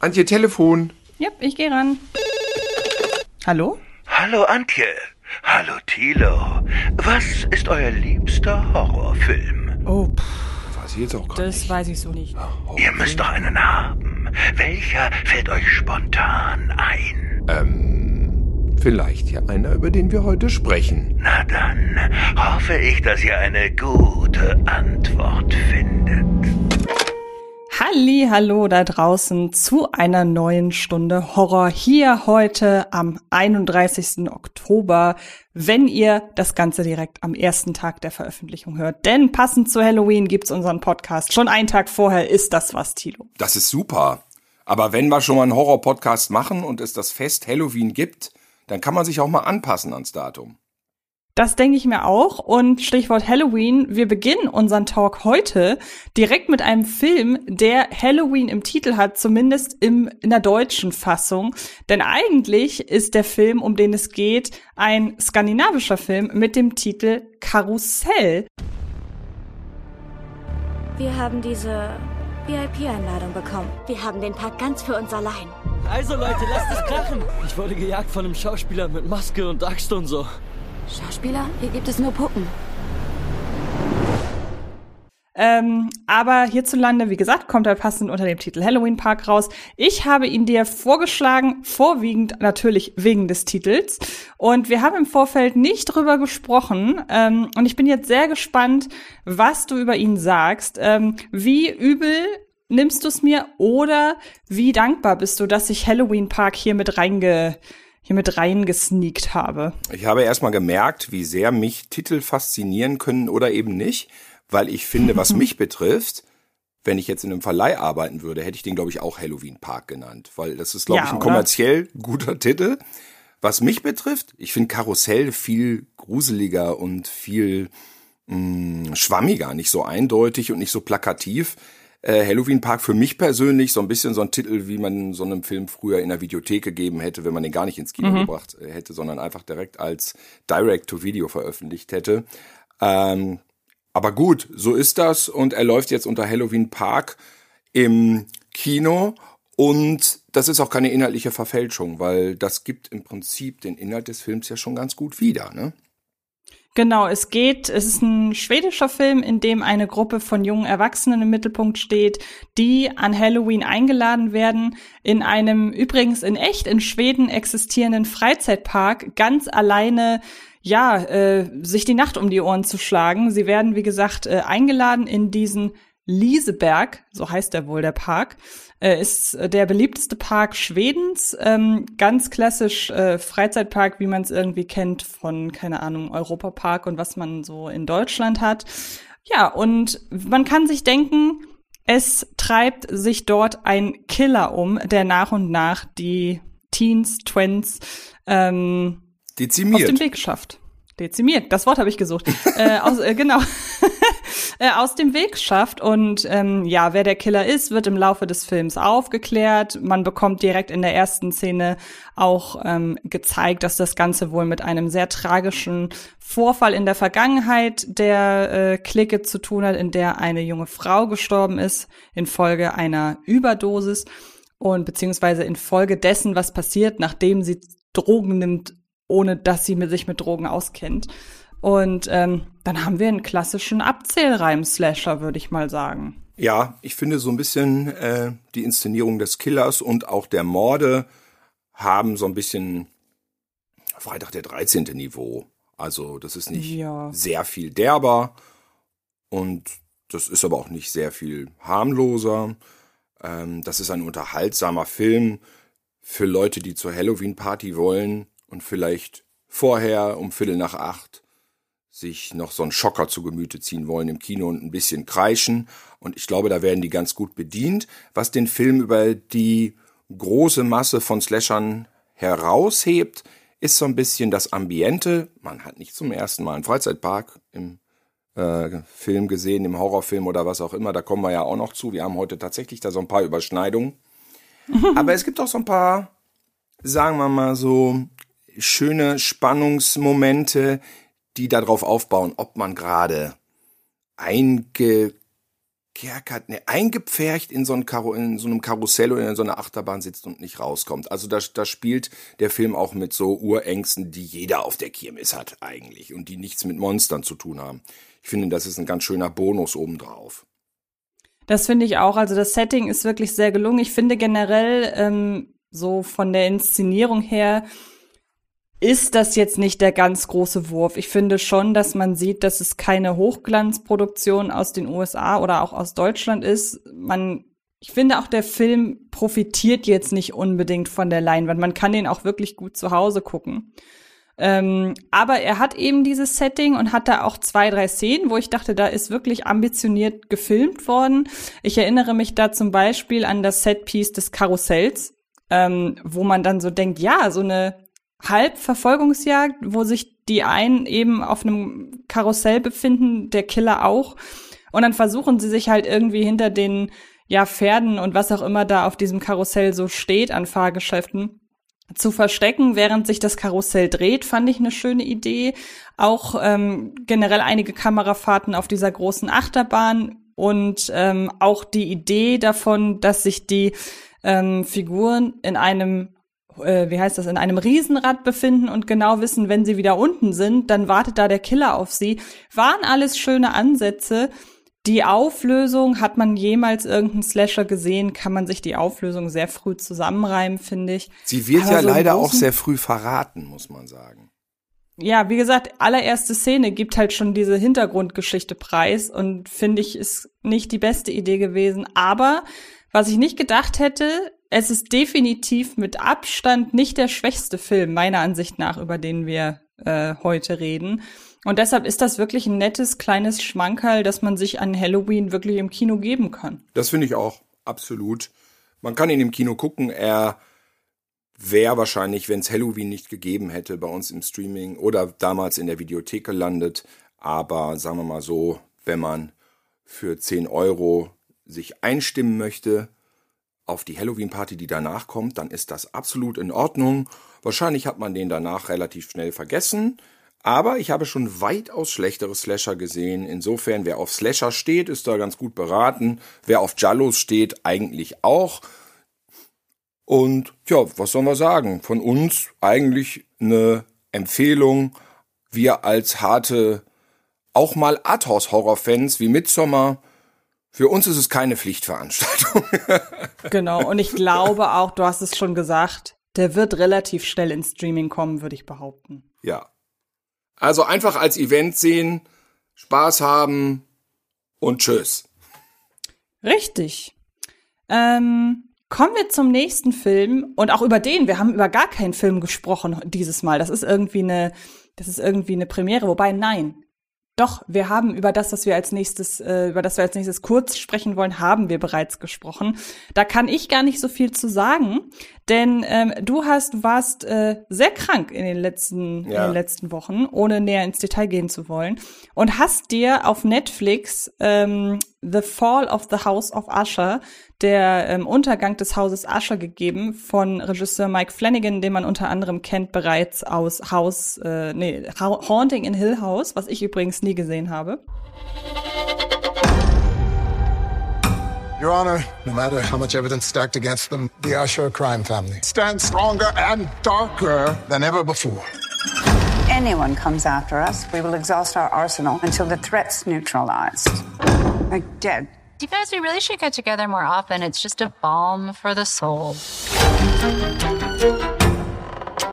Antje, Telefon. Ja, ich gehe ran. Hallo? Hallo Antje. Hallo Thilo. Was ist euer liebster Horrorfilm? Oh, pff, Weiß ich jetzt auch gar das nicht. weiß ich so nicht. Ihr müsst doch einen haben. Welcher fällt euch spontan ein? Ähm, vielleicht ja einer, über den wir heute sprechen. Na dann hoffe ich, dass ihr eine gute Antwort findet. Halli, hallo da draußen zu einer neuen Stunde Horror hier heute am 31. Oktober, wenn ihr das Ganze direkt am ersten Tag der Veröffentlichung hört. Denn passend zu Halloween gibt's unseren Podcast. Schon einen Tag vorher ist das was, Tilo. Das ist super. Aber wenn wir schon mal einen Horror-Podcast machen und es das Fest Halloween gibt, dann kann man sich auch mal anpassen ans Datum. Das denke ich mir auch. Und Stichwort Halloween, wir beginnen unseren Talk heute direkt mit einem Film, der Halloween im Titel hat, zumindest im, in der deutschen Fassung. Denn eigentlich ist der Film, um den es geht, ein skandinavischer Film mit dem Titel Karussell. Wir haben diese VIP-Einladung bekommen. Wir haben den Park ganz für uns allein. Also Leute, lasst es krachen. Ich wurde gejagt von einem Schauspieler mit Maske und Axt und so. Schauspieler? Hier gibt es nur Puppen. Ähm, aber hierzulande, wie gesagt, kommt er passend unter dem Titel Halloween Park raus. Ich habe ihn dir vorgeschlagen, vorwiegend natürlich wegen des Titels. Und wir haben im Vorfeld nicht drüber gesprochen. Ähm, und ich bin jetzt sehr gespannt, was du über ihn sagst. Ähm, wie übel nimmst du es mir oder wie dankbar bist du, dass ich Halloween Park hier mit reinge hier mit reingesneakt habe? Ich habe erstmal gemerkt, wie sehr mich Titel faszinieren können oder eben nicht, weil ich finde, was mich betrifft, wenn ich jetzt in einem Verleih arbeiten würde, hätte ich den, glaube ich, auch Halloween Park genannt, weil das ist, glaube Ja, ich, ein oder? kommerziell guter Titel. Was mich betrifft, ich finde Karussell viel gruseliger und viel mh, schwammiger, nicht so eindeutig und nicht so plakativ. Äh, Halloween Park für mich persönlich so ein bisschen so ein Titel, wie man so einem Film früher in der Videothek gegeben hätte, wenn man den gar nicht ins Kino gebracht äh, hätte, sondern einfach direkt als Direct-to-Video veröffentlicht hätte. Ähm, aber gut, so ist das und er läuft jetzt unter Halloween Park im Kino und das ist auch keine inhaltliche Verfälschung, weil das gibt im Prinzip den Inhalt des Films ja schon ganz gut wieder, ne? Genau, es geht, es ist ein schwedischer Film, in dem eine Gruppe von jungen Erwachsenen im Mittelpunkt steht, die an Halloween eingeladen werden, in einem übrigens in echt in Schweden existierenden Freizeitpark ganz alleine ja, äh, sich die Nacht um die Ohren zu schlagen. Sie werden, wie gesagt, äh, eingeladen in diesen Lieseberg, so heißt der wohl der Park, äh, ist äh, der beliebteste Park Schwedens. Ähm, ganz klassisch äh, Freizeitpark, wie man es irgendwie kennt von, keine Ahnung, Europapark und was man so in Deutschland hat. Ja, und man kann sich denken, es treibt sich dort ein Killer um, der nach und nach die Teens, Twins ähm, aus Dezimiert. dem Weg schafft. Dezimiert, das Wort habe ich gesucht. äh, aus, äh, genau. äh, aus dem Weg schafft. Und ähm, ja, wer der Killer ist, wird im Laufe des Films aufgeklärt. Man bekommt direkt in der ersten Szene auch ähm, gezeigt, dass das Ganze wohl mit einem sehr tragischen Vorfall in der Vergangenheit der äh, Clique zu tun hat, in der eine junge Frau gestorben ist infolge einer Überdosis und beziehungsweise infolge dessen, was passiert, nachdem sie Drogen nimmt, ohne dass sie sich mit Drogen auskennt. Und ähm, dann haben wir einen klassischen Abzählreim-Slasher, würde ich mal sagen. Ja, ich finde so ein bisschen äh, die Inszenierung des Killers und auch der Morde haben so ein bisschen Freitag der 13. Niveau. Also das ist nicht Ja. sehr viel derber und das ist aber auch nicht sehr viel harmloser. Ähm, das ist ein unterhaltsamer Film für Leute, die zur Halloween-Party wollen und vielleicht vorher um Viertel nach acht sich noch so einen Schocker zu Gemüte ziehen wollen im Kino und ein bisschen kreischen. Und ich glaube, da werden die ganz gut bedient. Was den Film über die große Masse von Slashern heraushebt, ist so ein bisschen das Ambiente. Man hat nicht zum ersten Mal einen Freizeitpark im äh, Film gesehen, im Horrorfilm oder was auch immer. Da kommen wir ja auch noch zu. Wir haben heute tatsächlich da so ein paar Überschneidungen. Aber es gibt auch so ein paar, sagen wir mal so, schöne Spannungsmomente, die darauf aufbauen, ob man gerade eingekesselt Kerkert, ne, eingepfercht in so, ein Karo, in so einem Karussell oder in so einer Achterbahn sitzt und nicht rauskommt. Also da, da spielt der Film auch mit so Urängsten, die jeder auf der Kirmes hat eigentlich und die nichts mit Monstern zu tun haben. Ich finde, das ist ein ganz schöner Bonus obendrauf. Das finde ich auch. Also das Setting ist wirklich sehr gelungen. Ich finde generell ähm, so von der Inszenierung her ist das jetzt nicht der ganz große Wurf. Ich finde schon, dass man sieht, dass es keine Hochglanzproduktion aus den USA oder auch aus Deutschland ist. Man, ich finde auch der Film profitiert jetzt nicht unbedingt von der Leinwand. Man kann den auch wirklich gut zu Hause gucken. Ähm, aber er hat eben dieses Setting und hat da auch zwei, drei Szenen, wo ich dachte, da ist wirklich ambitioniert gefilmt worden. Ich erinnere mich da zum Beispiel an das Setpiece des Karussells, ähm, wo man dann so denkt, ja, so eine Halbverfolgungsjagd, wo sich die einen eben auf einem Karussell befinden, der Killer auch. Und dann versuchen sie sich halt irgendwie hinter den ja Pferden und was auch immer da auf diesem Karussell so steht an Fahrgeschäften zu verstecken, während sich das Karussell dreht, fand ich eine schöne Idee. Auch ähm, generell einige Kamerafahrten auf dieser großen Achterbahn und ähm, auch die Idee davon, dass sich die ähm, Figuren in einem äh, wie heißt das, in einem Riesenrad befinden und genau wissen, wenn sie wieder unten sind, dann wartet da der Killer auf sie. Waren alles schöne Ansätze. Die Auflösung, hat man jemals irgendeinen Slasher gesehen, kann man sich die Auflösung sehr früh zusammenreimen, finde ich. Sie wird Aber ja so leider auch sehr früh verraten, muss man sagen. Ja, wie gesagt, allererste Szene gibt halt schon diese Hintergrundgeschichte preis und finde ich, ist nicht die beste Idee gewesen. Aber was ich nicht gedacht hätte, es ist definitiv mit Abstand nicht der schwächste Film, meiner Ansicht nach, über den wir äh, heute reden. Und deshalb ist das wirklich ein nettes, kleines Schmankerl, dass man sich an Halloween wirklich im Kino geben kann. Das finde ich auch, absolut. Man kann ihn im Kino gucken. Er wäre wahrscheinlich, wenn es Halloween nicht gegeben hätte, bei uns im Streaming oder damals in der Videothek gelandet. Aber sagen wir mal so, wenn man für 10 Euro sich einstimmen möchte, auf die Halloween-Party, die danach kommt, dann ist das absolut in Ordnung. Wahrscheinlich hat man den danach relativ schnell vergessen. Aber ich habe schon weitaus schlechtere Slasher gesehen. Insofern, wer auf Slasher steht, ist da ganz gut beraten. Wer auf Jallos steht, eigentlich auch. Und ja, was sollen wir sagen? Von uns eigentlich eine Empfehlung. Wir als harte, auch mal Arthouse-Horror-Fans wie Midsommar für uns ist es keine Pflichtveranstaltung. genau, und ich glaube auch, du hast es schon gesagt, der wird relativ schnell ins Streaming kommen, würde ich behaupten. Ja. Also einfach als Event sehen, Spaß haben und tschüss. Richtig. Ähm, kommen wir zum nächsten Film und auch über den. Wir haben über gar keinen Film gesprochen dieses Mal. Das ist irgendwie eine, das ist irgendwie eine Premiere. Wobei, nein, doch, wir haben über das, was wir als nächstes, äh, über das wir als nächstes kurz sprechen wollen, haben wir bereits gesprochen. Da kann ich gar nicht so viel zu sagen, denn ähm, du hast, warst äh, sehr krank in den letzten, ja. in den letzten Wochen, ohne näher ins Detail gehen zu wollen, und hast dir auf Netflix ähm, The Fall of the House of Usher der ähm, Untergang des Hauses Usher gegeben von Regisseur Mike Flanagan, den man unter anderem kennt bereits aus House, äh, nee, Haunting in Hill House, was ich übrigens nie gesehen habe. Your Honor, no matter how much evidence stacked against them, the Usher crime family stands stronger and darker than ever before. Anyone comes after us, we will exhaust our arsenal until the threat's neutralized. Like dead. You guys, we really should get together more often. It's just a balm for the soul.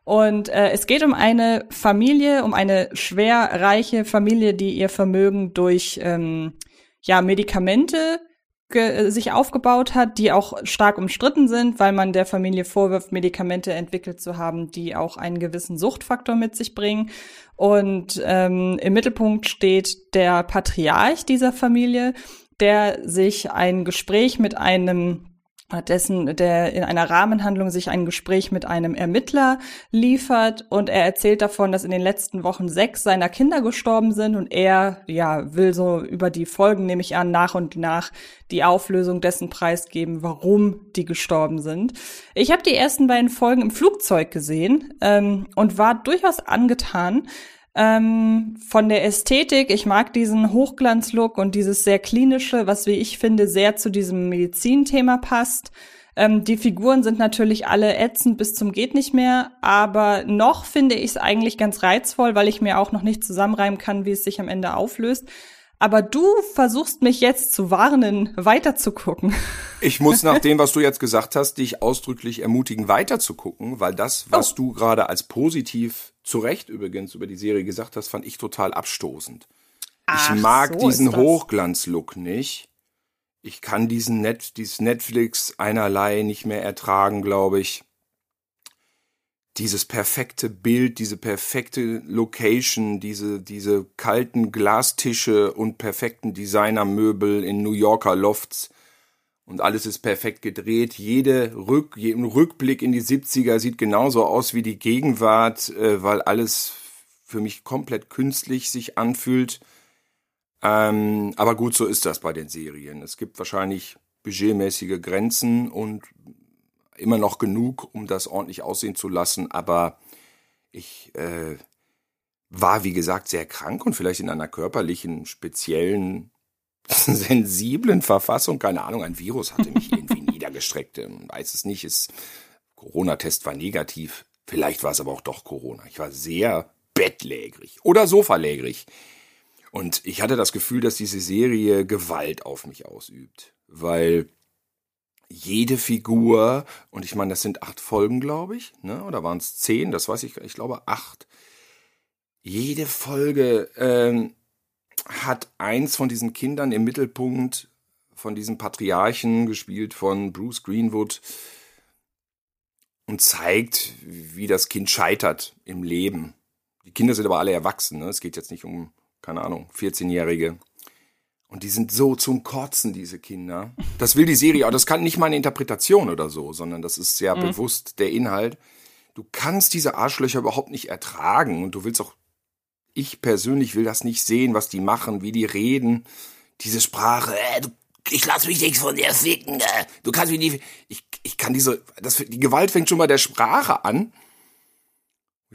Und äh, es geht um eine Familie, um eine schwer reiche Familie, die ihr Vermögen durch ähm, ja Medikamente sich aufgebaut hat, die auch stark umstritten sind, weil man der Familie vorwirft, Medikamente entwickelt zu haben, die auch einen gewissen Suchtfaktor mit sich bringen. Und ähm, im Mittelpunkt steht der Patriarch dieser Familie, der sich ein Gespräch mit einem dessen, der in einer Rahmenhandlung sich ein Gespräch mit einem Ermittler liefert und er erzählt davon, dass in den letzten Wochen sechs seiner Kinder gestorben sind und er, ja, will so über die Folgen, nehme ich an, nach und nach die Auflösung dessen preisgeben, warum die gestorben sind. Ich habe die ersten beiden Folgen im Flugzeug gesehen ähm, und war durchaus angetan, Ähm, von der Ästhetik, ich mag diesen Hochglanzlook und dieses sehr klinische, was wie ich finde, sehr zu diesem Medizinthema passt. Ähm, die Figuren sind natürlich alle ätzend bis zum geht nicht mehr, aber noch finde ich es eigentlich ganz reizvoll, weil ich mir auch noch nicht zusammenreimen kann, wie es sich am Ende auflöst. Aber du versuchst mich jetzt zu warnen, weiterzugucken. Ich muss nach dem, was du jetzt gesagt hast, dich ausdrücklich ermutigen, weiterzugucken, weil das, was oh. du gerade als positiv zu Recht übrigens über die Serie gesagt hast, fand ich total abstoßend. Ach, ich mag so diesen Hochglanzlook nicht. Ich kann diesen Net, dieses Netflix einerlei nicht mehr ertragen, glaube ich. Dieses perfekte Bild, diese perfekte Location, diese, diese kalten Glastische und perfekten Designermöbel in New Yorker Lofts. Und alles ist perfekt gedreht. Jede Rück, jeden Rückblick in die 70er sieht genauso aus wie die Gegenwart, äh, weil alles für mich komplett künstlich sich anfühlt. Ähm, aber gut, so ist das bei den Serien. Es gibt wahrscheinlich budgetmäßige Grenzen und immer noch genug, um das ordentlich aussehen zu lassen. Aber ich äh, war, wie gesagt, sehr krank und vielleicht in einer körperlichen, speziellen, sensiblen Verfassung. Keine Ahnung, ein Virus hatte mich irgendwie niedergestreckt. Weiß es nicht. Es, Corona-Test war negativ. Vielleicht war es aber auch doch Corona. Ich war sehr bettlägerig oder sofalägerig. Und ich hatte das Gefühl, dass diese Serie Gewalt auf mich ausübt, weil jede Figur, und ich meine, das sind acht Folgen, glaube ich, ne? oder waren es zehn, das weiß ich, ich glaube acht. Jede Folge ähm, hat eins von diesen Kindern im Mittelpunkt, von diesem Patriarchen, gespielt von Bruce Greenwood, und zeigt, wie das Kind scheitert im Leben. Die Kinder sind aber alle erwachsen, ne? es geht jetzt nicht um keine Ahnung, 14-Jährige. Und die sind so zum Kotzen, diese Kinder. Das will die Serie, aber das kann nicht meine Interpretation oder so, sondern das ist sehr mhm. bewusst der Inhalt. Du kannst diese Arschlöcher überhaupt nicht ertragen und du willst auch, ich persönlich will das nicht sehen, was die machen, wie die reden. Diese Sprache, äh, du, ich lass mich nichts von dir ficken, äh, du kannst mich nicht, ich, ich kann diese, das, die Gewalt fängt schon bei der Sprache an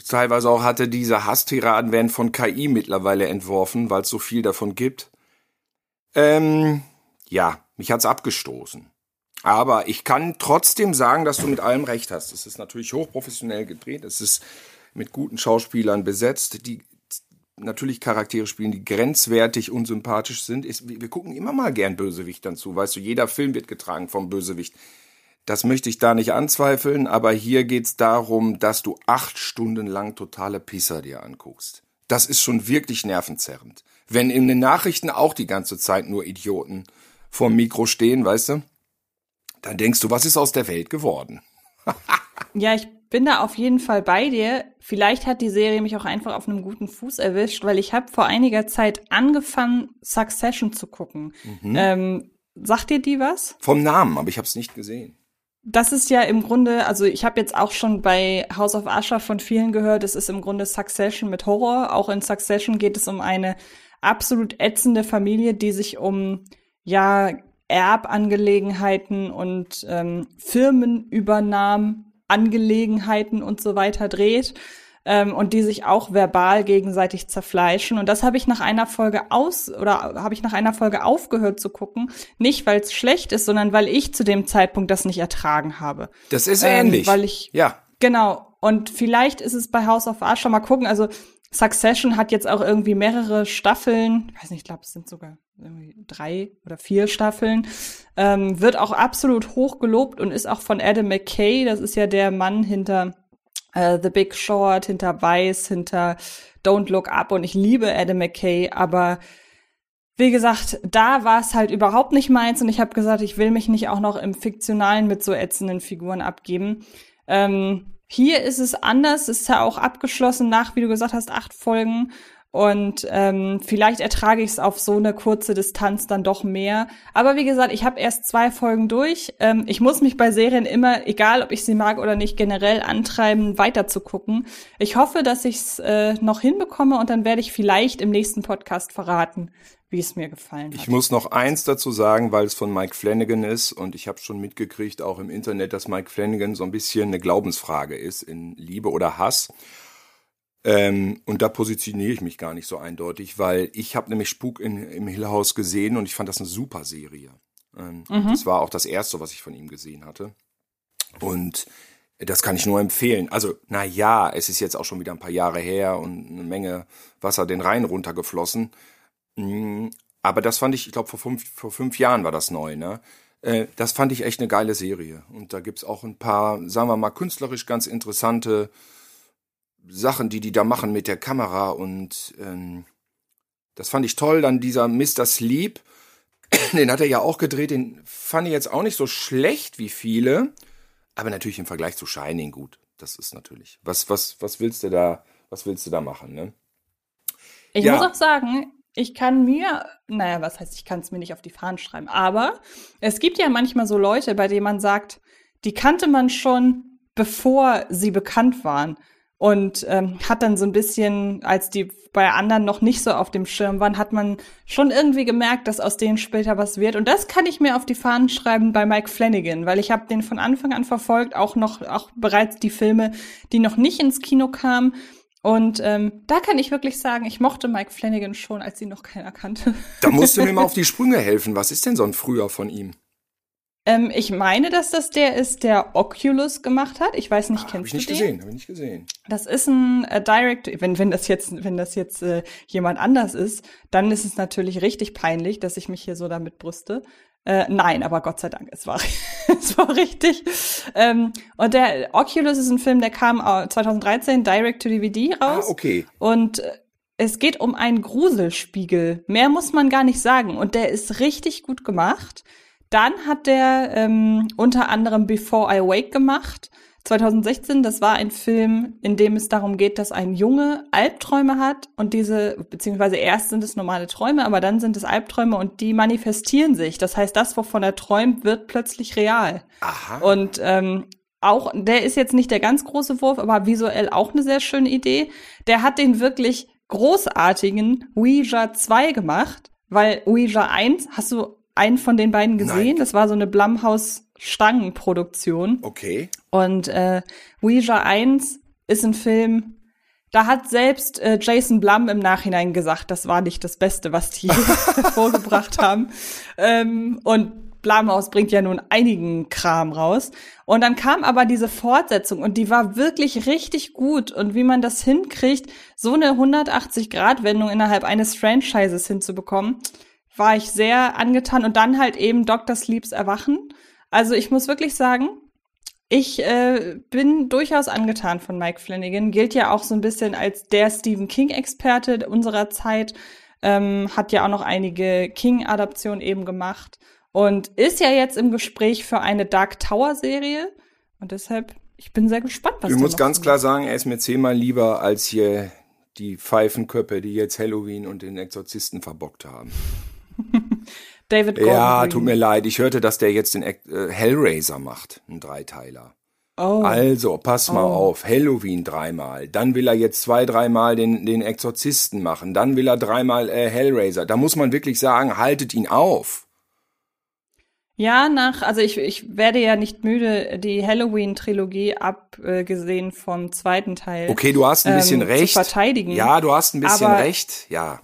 teilweise auch hatte, diese Hasstiraden werden von KI mittlerweile entworfen, weil es so viel davon gibt. Ähm, ja, mich hat's abgestoßen. Aber ich kann trotzdem sagen, dass du mit allem recht hast. Es ist natürlich hochprofessionell gedreht. Es ist mit guten Schauspielern besetzt, die natürlich Charaktere spielen, die grenzwertig unsympathisch sind. wir gucken immer mal gern Bösewichtern zu. Weißt du, jeder Film wird getragen vom Bösewicht. Das möchte ich da nicht anzweifeln, aber hier geht's darum, dass du acht Stunden lang totale Pisser dir anguckst. Das ist schon wirklich nervenzerrend. Wenn in den Nachrichten auch die ganze Zeit nur Idioten vorm Mikro stehen, weißt du, dann denkst du, was ist aus der Welt geworden? ja, ich bin da auf jeden Fall bei dir. Vielleicht hat die Serie mich auch einfach auf einem guten Fuß erwischt, weil ich habe vor einiger Zeit angefangen, Succession zu gucken. Mhm. Ähm, sagt dir die was? Vom Namen, aber ich habe es nicht gesehen das ist ja im Grunde, also ich habe jetzt auch schon bei House of Usher von vielen gehört, es ist im Grunde Succession mit Horror. Auch in Succession geht es um eine absolut ätzende Familie, die sich um ja Erbangelegenheiten und ähm, Firmenübernahmen Angelegenheiten und so weiter dreht ähm, und die sich auch verbal gegenseitig zerfleischen. Und das habe ich nach einer Folge aus oder habe ich nach einer Folge aufgehört zu gucken. Nicht, weil es schlecht ist, sondern weil ich zu dem Zeitpunkt das nicht ertragen habe. Das ist ähm, ähnlich. Weil ich, ja. Genau. Und vielleicht ist es bei House of Usher mal gucken. Also Succession hat jetzt auch irgendwie mehrere Staffeln. Ich weiß nicht, ich glaube, es sind sogar irgendwie drei oder vier Staffeln. Ähm, wird auch absolut hoch gelobt und ist auch von Adam McKay. Das ist ja der Mann hinter äh, The Big Short, hinter Vice, hinter Don't Look Up und ich liebe Adam McKay, aber wie gesagt, da war es halt überhaupt nicht meins und ich habe gesagt, ich will mich nicht auch noch im Fiktionalen mit so ätzenden Figuren abgeben. Ähm, hier ist es anders, ist ja auch abgeschlossen nach, wie du gesagt hast, acht Folgen. Und ähm, vielleicht ertrage ich es auf so eine kurze Distanz dann doch mehr. Aber wie gesagt, ich habe erst zwei Folgen durch. Ähm, ich muss mich bei Serien immer, egal ob ich sie mag oder nicht, generell antreiben, weiter zu gucken. Ich hoffe, dass ich es äh, noch hinbekomme und dann werde ich vielleicht im nächsten Podcast verraten, wie es mir gefallen hat. Ich muss noch eins dazu sagen, weil es von Mike Flanagan ist und ich habe schon mitgekriegt, auch im Internet, dass Mike Flanagan so ein bisschen eine Glaubensfrage ist in Liebe oder Hass. Ähm, und da positioniere ich mich gar nicht so eindeutig, weil ich habe nämlich Spuk in, im Hill House gesehen und ich fand das eine super Serie. Ähm, Das war auch das erste, was ich von ihm gesehen hatte. Und das kann ich nur empfehlen. Also, na ja, es ist jetzt auch schon wieder ein paar Jahre her und eine Menge Wasser den Rhein runtergeflossen. Mm, Aber das fand ich, ich glaube, vor fünf, vor fünf Jahren war das neu, ne? Äh, Das fand ich echt eine geile Serie. Und da gibt's auch ein paar, sagen wir mal, künstlerisch ganz interessante Sachen, die die da machen mit der Kamera. Und ähm, das fand ich toll. Dann dieser Mr. Sleep, den hat er ja auch gedreht. Den fand ich jetzt auch nicht so schlecht wie viele. Aber natürlich im Vergleich zu Shining gut. Das ist natürlich. Was, was, was willst du da, was willst du da machen, ne? Ich Ja. muss auch sagen, ich kann mir, naja, was heißt, ich kann es mir nicht auf die Fahnen schreiben, aber es gibt ja manchmal so Leute, bei denen man sagt, die kannte man schon, bevor sie bekannt waren. Und ähm, hat dann so ein bisschen, als die bei anderen noch nicht so auf dem Schirm waren, hat man schon irgendwie gemerkt, dass aus denen später was wird. Und das kann ich mir auf die Fahnen schreiben bei Mike Flanagan, weil ich habe den von Anfang an verfolgt, auch noch, auch bereits die Filme, die noch nicht ins Kino kamen. Und ähm, da kann ich wirklich sagen, ich mochte Mike Flanagan schon, als ihn noch keiner kannte. Da musst du mir mal auf die Sprünge helfen. Was ist denn so ein Früher von ihm? ähm, ich meine, dass das der ist, der Oculus gemacht hat. Ich weiß nicht, Habe kennst ich du nicht den? gesehen, habe ich nicht gesehen. Das ist ein äh, Direct, wenn wenn das jetzt wenn das jetzt äh, jemand anders ist, dann ist es natürlich richtig peinlich, dass ich mich hier so damit brüste. Äh, nein, aber Gott sei Dank, es war es war richtig. Ähm, und der Oculus ist ein Film, der kam äh, 2013 Direct to DVD Ah, raus. okay. Und äh, es geht um einen Gruselspiegel. Mehr muss man gar nicht sagen. Und der ist richtig gut gemacht. Dann hat der ähm, unter anderem Before I Wake gemacht. 2016, das war ein Film, in dem es darum geht, dass ein Junge Albträume hat und diese, beziehungsweise erst sind es normale Träume, aber dann sind es Albträume und die manifestieren sich. Das heißt, das, wovon er träumt, wird plötzlich real. Aha. Und ähm, auch, der ist jetzt nicht der ganz große Wurf, aber visuell auch eine sehr schöne Idee. Der hat den wirklich großartigen Ouija 2 gemacht, weil Ouija 1, hast du einen von den beiden gesehen? Nein. Das war so eine Blumhouse-Stangenproduktion. Okay. Und äh, Ouija 1 ist ein Film, da hat selbst äh, Jason Blum im Nachhinein gesagt, das war nicht das Beste, was die vorgebracht haben. Ähm, und Blumhouse bringt ja nun einigen Kram raus. Und dann kam aber diese Fortsetzung und die war wirklich richtig gut. Und wie man das hinkriegt, so eine 180-Grad-Wendung innerhalb eines Franchises hinzubekommen, war ich sehr angetan. Und dann halt eben Dr. Sleeps Erwachen. Also ich muss wirklich sagen, ich äh, bin durchaus angetan von Mike Flanagan. Gilt ja auch so ein bisschen als der Stephen King-Experte unserer Zeit. Ähm, hat ja auch noch einige King-Adaptionen eben gemacht. Und ist ja jetzt im Gespräch für eine Dark Tower-Serie. Und deshalb, ich bin sehr gespannt, was Ich muss ganz kommt. klar sagen, er ist mir zehnmal lieber als hier die Pfeifenköppe, die jetzt Halloween und den Exorzisten verbockt haben. David Gordon Ja, Green. tut mir leid. Ich hörte, dass der jetzt den Ex- äh, Hellraiser macht, einen Dreiteiler. Oh. Also, pass mal Oh. auf. Halloween dreimal. Dann will er jetzt zwei, dreimal den, den Exorzisten machen. Dann will er dreimal äh, Hellraiser. Da muss man wirklich sagen, haltet ihn auf. Ja, nach, also ich, ich werde ja nicht müde, die Halloween-Trilogie, abgesehen vom zweiten Teil. Okay, du hast ein bisschen ähm, recht. Zu verteidigen. Ja, du hast ein bisschen Aber- recht. Ja.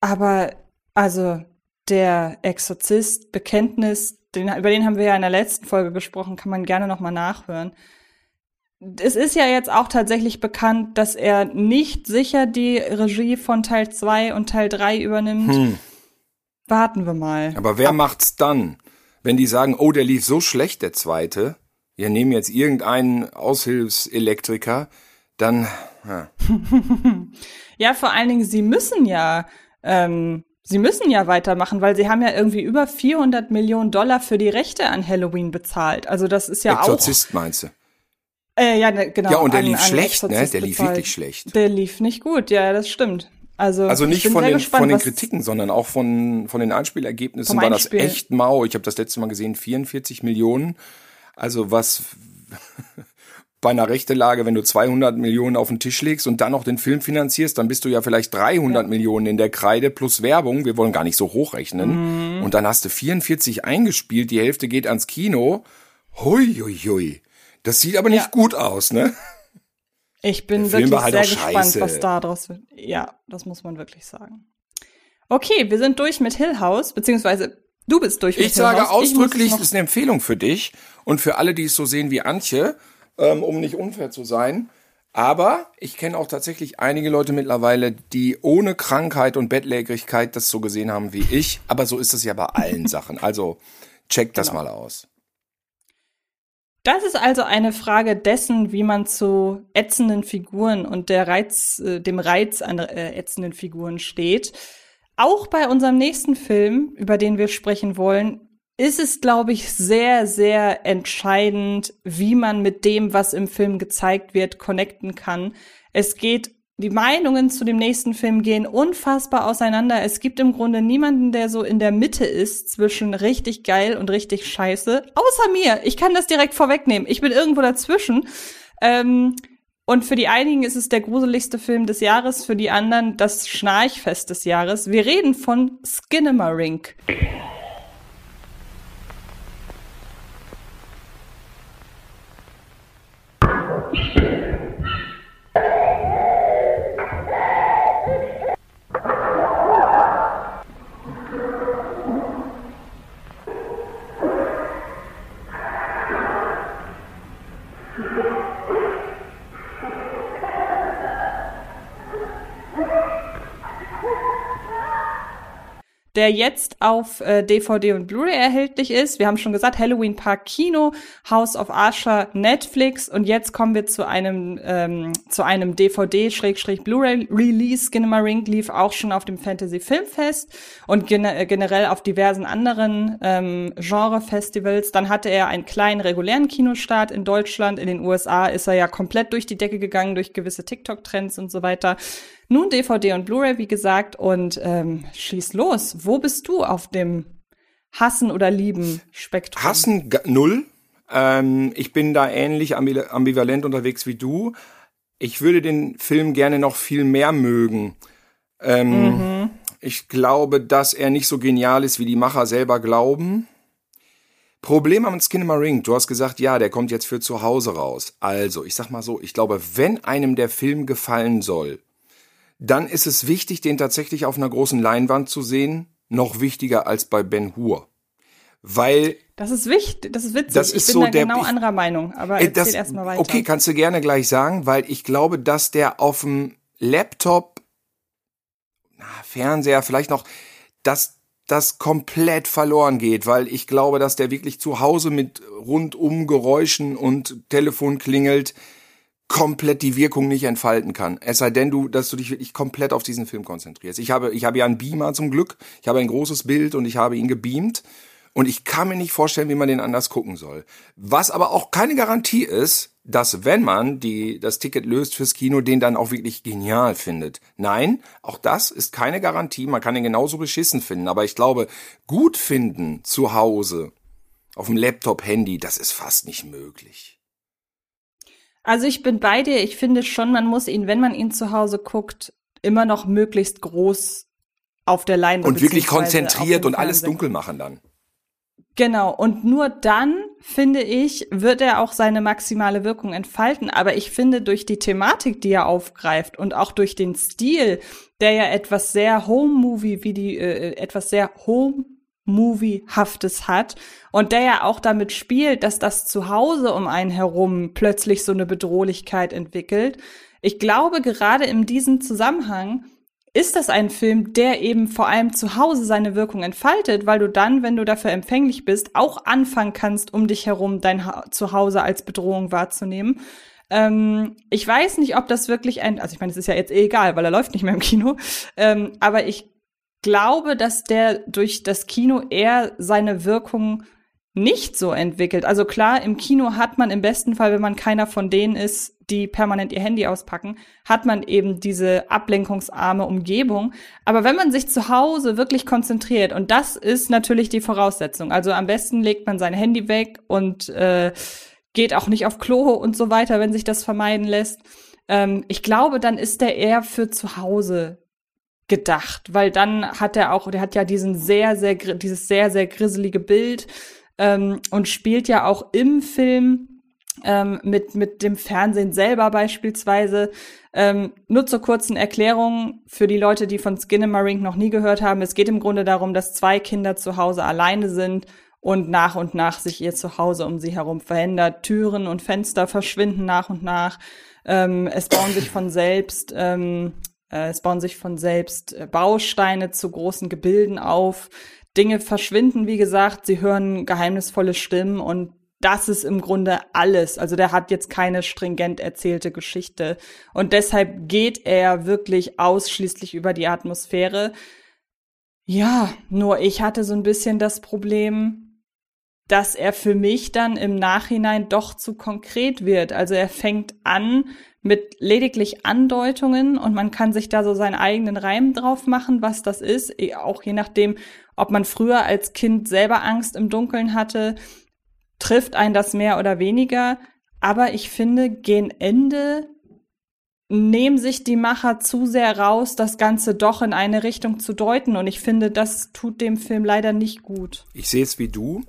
Aber, also, der Exorzist, Bekenntnis, den, über den haben wir ja in der letzten Folge gesprochen, kann man gerne nochmal nachhören. Es ist ja jetzt auch tatsächlich bekannt, dass er nicht sicher die Regie von Teil 2 und Teil 3 übernimmt. Hm. Warten wir mal. Aber wer macht's dann? Wenn die sagen, oh, der lief so schlecht, der zweite, wir nehmen jetzt irgendeinen Aushilfselektriker, dann, ja. Ja, vor allen Dingen, sie müssen ja, ähm, sie müssen ja weitermachen, weil sie haben ja irgendwie über 400 Millionen Dollar für die Rechte an Halloween bezahlt. Also das ist ja Exorzist meinst du? auch. Äh, ja, ne, genau. Ja, und der an- lief an schlecht, ne? Exorzist Der lief bezahlt. wirklich schlecht. Der lief nicht gut, ja, das stimmt. Also, Also ich nicht von den, gespannt, von den Kritiken, sondern auch von, von den Einspielergebnissen war das echt mau. Ich habe das letzte Mal gesehen, 44 Millionen. Also was bei einer Rechtelage, wenn du 200 Millionen auf den Tisch legst und dann noch den Film finanzierst, dann bist du ja vielleicht 300 Millionen in der Kreide plus Werbung. Wir wollen gar nicht so hochrechnen. Mhm. Und dann hast du 44 eingespielt, die Hälfte geht ans Kino. Hui, hui, hui. Das sieht aber nicht Ja. gut aus, ne? Ich bin wirklich halt sehr gespannt, scheiße. was da draus wird. Ja, das muss man wirklich sagen. Okay, wir sind durch mit Hill House, beziehungsweise du bist durch mit Ich Hill sage House. muss ausdrücklich, noch- das ist eine Empfehlung für dich und für alle, die es so sehen wie Antje, ähm, um nicht unfair zu sein. Aber ich kenne auch tatsächlich einige Leute mittlerweile, die ohne Krankheit und Bettlägerigkeit das so gesehen haben wie ich. Aber so ist es ja bei allen Sachen. Also check das Genau. mal aus. Das ist also eine Frage dessen, wie man zu ätzenden Figuren und der Reiz, äh, dem Reiz an äh, ätzenden Figuren steht. Auch bei unserem nächsten Film, über den wir sprechen wollen, ist es, glaube ich, sehr, sehr entscheidend, wie man mit dem, was im Film gezeigt wird, connecten kann. Es geht, die Meinungen zu dem nächsten Film gehen unfassbar auseinander. Es gibt im Grunde niemanden, der so in der Mitte ist zwischen richtig geil und richtig scheiße. Außer mir. Ich kann das direkt vorwegnehmen. Ich bin irgendwo dazwischen. Ähm, und für die einigen ist es der gruseligste Film des Jahres, für die anderen das Schnarchfest des Jahres. Wir reden von Skinamarink. Der jetzt auf äh, DVD und Blu-ray erhältlich ist. Wir haben schon gesagt, Halloween Park Kino, House of Usher, Netflix und jetzt kommen wir zu einem ähm, zu einem DVD-Blu-ray-Release. Skinamarink lief auch schon auf dem Fantasy Filmfest und gene äh, generell auf diversen anderen ähm, Genre-Festivals. Dann hatte er einen kleinen regulären Kinostart in Deutschland. In den USA ist er ja komplett durch die Decke gegangen durch gewisse TikTok-Trends und so weiter. Nun DVD und Blu-ray, wie gesagt, und ähm, schieß los. Wo bist du auf dem Hassen oder Lieben Spektrum? Hassen null. Ähm, ich bin da ähnlich ambi- ambivalent unterwegs wie du. Ich würde den Film gerne noch viel mehr mögen. Ähm, Ich glaube, dass er nicht so genial ist, wie die Macher selber glauben. Problem am Skinamarink, du hast gesagt, ja, der kommt jetzt für zu Hause raus. Also, ich sag mal so, ich glaube, wenn einem der Film gefallen soll, dann ist es wichtig, den tatsächlich auf einer großen Leinwand zu sehen, noch wichtiger als bei Ben Hur. Weil Das ist wichtig, das ist witzig. Das ist ich bin so da der- genau ich- anderer Meinung, aber Ey, erzähl das, erst mal weiter. Okay, kannst du gerne gleich sagen, weil ich glaube, dass der auf dem Laptop, na, Fernseher, vielleicht noch, dass das komplett verloren geht, weil ich glaube, dass der wirklich zu Hause mit rundum Geräuschen und Telefon klingelt, komplett die Wirkung nicht entfalten kann. Es sei denn, du, dass du dich wirklich komplett auf diesen Film konzentrierst. Ich habe, ich habe ja einen Beamer zum Glück. Ich habe ein großes Bild und ich habe ihn gebeamt. Und ich kann mir nicht vorstellen, wie man den anders gucken soll. Was aber auch keine Garantie ist, dass wenn man die, das Ticket löst fürs Kino, den dann auch wirklich genial findet. Nein, auch das ist keine Garantie. Man kann den genauso beschissen finden. Aber ich glaube, gut finden zu Hause, auf dem Laptop, Handy, das ist fast nicht möglich. Also ich bin bei dir. Ich finde schon, man muss ihn, wenn man ihn zu Hause guckt, immer noch möglichst groß auf der Leinwand Und wirklich konzentriert und alles dunkel machen dann. Genau, und nur dann, finde ich, wird er auch seine maximale Wirkung entfalten. Aber ich finde, durch die Thematik, die er aufgreift und auch durch den Stil, der ja etwas sehr Home-Movie, wie die, äh, etwas sehr Home-Movie-haftes hat und der ja auch damit spielt, dass das Zuhause um einen herum plötzlich so eine Bedrohlichkeit entwickelt. Ich glaube, gerade in diesem Zusammenhang ist das ein Film, der eben vor allem zu Hause seine Wirkung entfaltet, weil du dann, wenn du dafür empfänglich bist, auch anfangen kannst, um dich herum dein ha Zuhause als Bedrohung wahrzunehmen. Ähm, ich weiß nicht, ob das wirklich ein, also ich meine, es ist ja jetzt eh egal, weil er läuft nicht mehr im Kino, ähm, aber ich glaube, dass der durch das Kino eher seine Wirkung nicht so entwickelt. Also klar, im Kino hat man im besten Fall, wenn man keiner von denen ist, die permanent ihr Handy auspacken, hat man eben diese ablenkungsarme Umgebung. Aber wenn man sich zu Hause wirklich konzentriert, und das ist natürlich die Voraussetzung, also am besten legt man sein Handy weg und äh, geht auch nicht auf Klo und so weiter, wenn sich das vermeiden lässt. Ähm, ich glaube, dann ist der eher für zu Hause gedacht, weil dann hat er auch, der hat ja diesen sehr, sehr, dieses sehr, sehr grisselige Bild ähm, und spielt ja auch im Film ähm, mit, mit dem Fernsehen selber beispielsweise. Ähm, nur zur kurzen Erklärung für die Leute, die von Skinamarink noch nie gehört haben. Es geht im Grunde darum, dass zwei Kinder zu Hause alleine sind und nach und nach sich ihr Zuhause um sie herum verändert. Türen und Fenster verschwinden nach und nach. Ähm, es bauen sich von selbst, ähm, äh, es bauen sich von selbst äh, Bausteine zu großen Gebilden auf. Dinge verschwinden, wie gesagt, sie hören geheimnisvolle Stimmen und das ist im Grunde alles. Also der hat jetzt keine stringent erzählte Geschichte. Und deshalb geht er wirklich ausschließlich über die Atmosphäre. Ja, nur ich hatte so ein bisschen das Problem, dass er für mich dann im Nachhinein doch zu konkret wird. Also er fängt an mit lediglich Andeutungen und man kann sich da so seinen eigenen Reim drauf machen, was das ist. Auch je nachdem, ob man früher als Kind selber Angst im Dunkeln hatte trifft ein das mehr oder weniger. Aber ich finde, gegen Ende nehmen sich die Macher zu sehr raus, das Ganze doch in eine Richtung zu deuten. Und ich finde, das tut dem Film leider nicht gut. Ich sehe es wie du.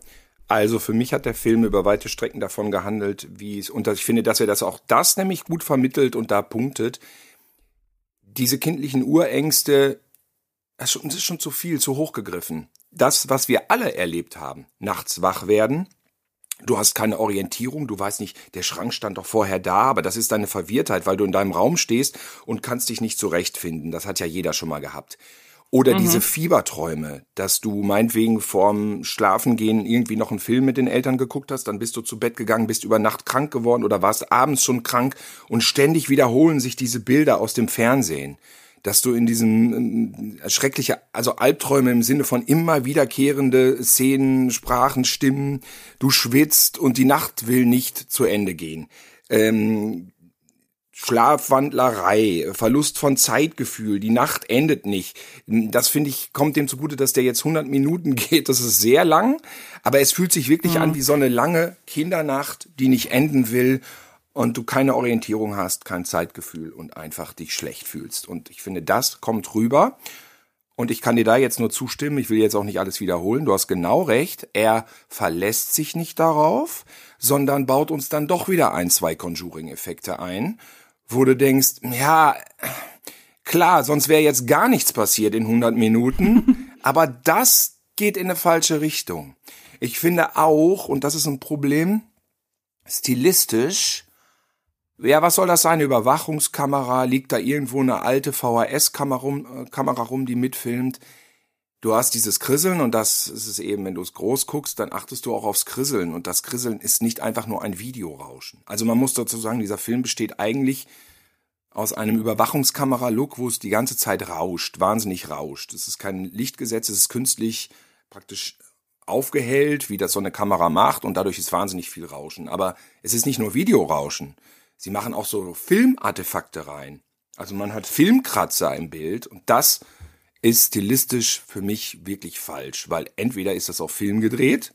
Also für mich hat der Film über weite Strecken davon gehandelt, wie es, und ich finde, dass er das auch das nämlich gut vermittelt und da punktet. Diese kindlichen Urängste, das ist schon zu viel, zu hoch gegriffen. Das, was wir alle erlebt haben, nachts wach werden, Du hast keine Orientierung, du weißt nicht, der Schrank stand doch vorher da, aber das ist deine Verwirrtheit, weil du in deinem Raum stehst und kannst dich nicht zurechtfinden. Das hat ja jeder schon mal gehabt. Oder mhm. diese Fieberträume, dass du meinetwegen vorm Schlafengehen irgendwie noch einen Film mit den Eltern geguckt hast, dann bist du zu Bett gegangen, bist über Nacht krank geworden oder warst abends schon krank und ständig wiederholen sich diese Bilder aus dem Fernsehen dass du in diesem äh, schreckliche, also Albträume im Sinne von immer wiederkehrende Szenen, Sprachen, Stimmen, du schwitzt und die Nacht will nicht zu Ende gehen. Ähm, Schlafwandlerei, Verlust von Zeitgefühl, die Nacht endet nicht. Das finde ich, kommt dem zugute, dass der jetzt 100 Minuten geht. Das ist sehr lang, aber es fühlt sich wirklich mhm. an wie so eine lange Kindernacht, die nicht enden will und du keine Orientierung hast, kein Zeitgefühl und einfach dich schlecht fühlst. Und ich finde, das kommt rüber. Und ich kann dir da jetzt nur zustimmen, ich will jetzt auch nicht alles wiederholen, du hast genau recht, er verlässt sich nicht darauf, sondern baut uns dann doch wieder ein, zwei Conjuring-Effekte ein, wo du denkst, ja, klar, sonst wäre jetzt gar nichts passiert in 100 Minuten, aber das geht in eine falsche Richtung. Ich finde auch, und das ist ein Problem, stilistisch ja, was soll das sein? Überwachungskamera? Liegt da irgendwo eine alte VHS-Kamera rum, äh, Kamera rum, die mitfilmt? Du hast dieses Krisseln und das ist es eben, wenn du es groß guckst, dann achtest du auch aufs Krisseln und das Krisseln ist nicht einfach nur ein Videorauschen. Also man muss dazu sagen, dieser Film besteht eigentlich aus einem Überwachungskamera-Look, wo es die ganze Zeit rauscht, wahnsinnig rauscht. Es ist kein Lichtgesetz, es ist künstlich praktisch aufgehellt, wie das so eine Kamera macht und dadurch ist wahnsinnig viel Rauschen. Aber es ist nicht nur Videorauschen. Sie machen auch so Filmartefakte rein. Also man hat Filmkratzer im Bild und das ist stilistisch für mich wirklich falsch, weil entweder ist das auf Film gedreht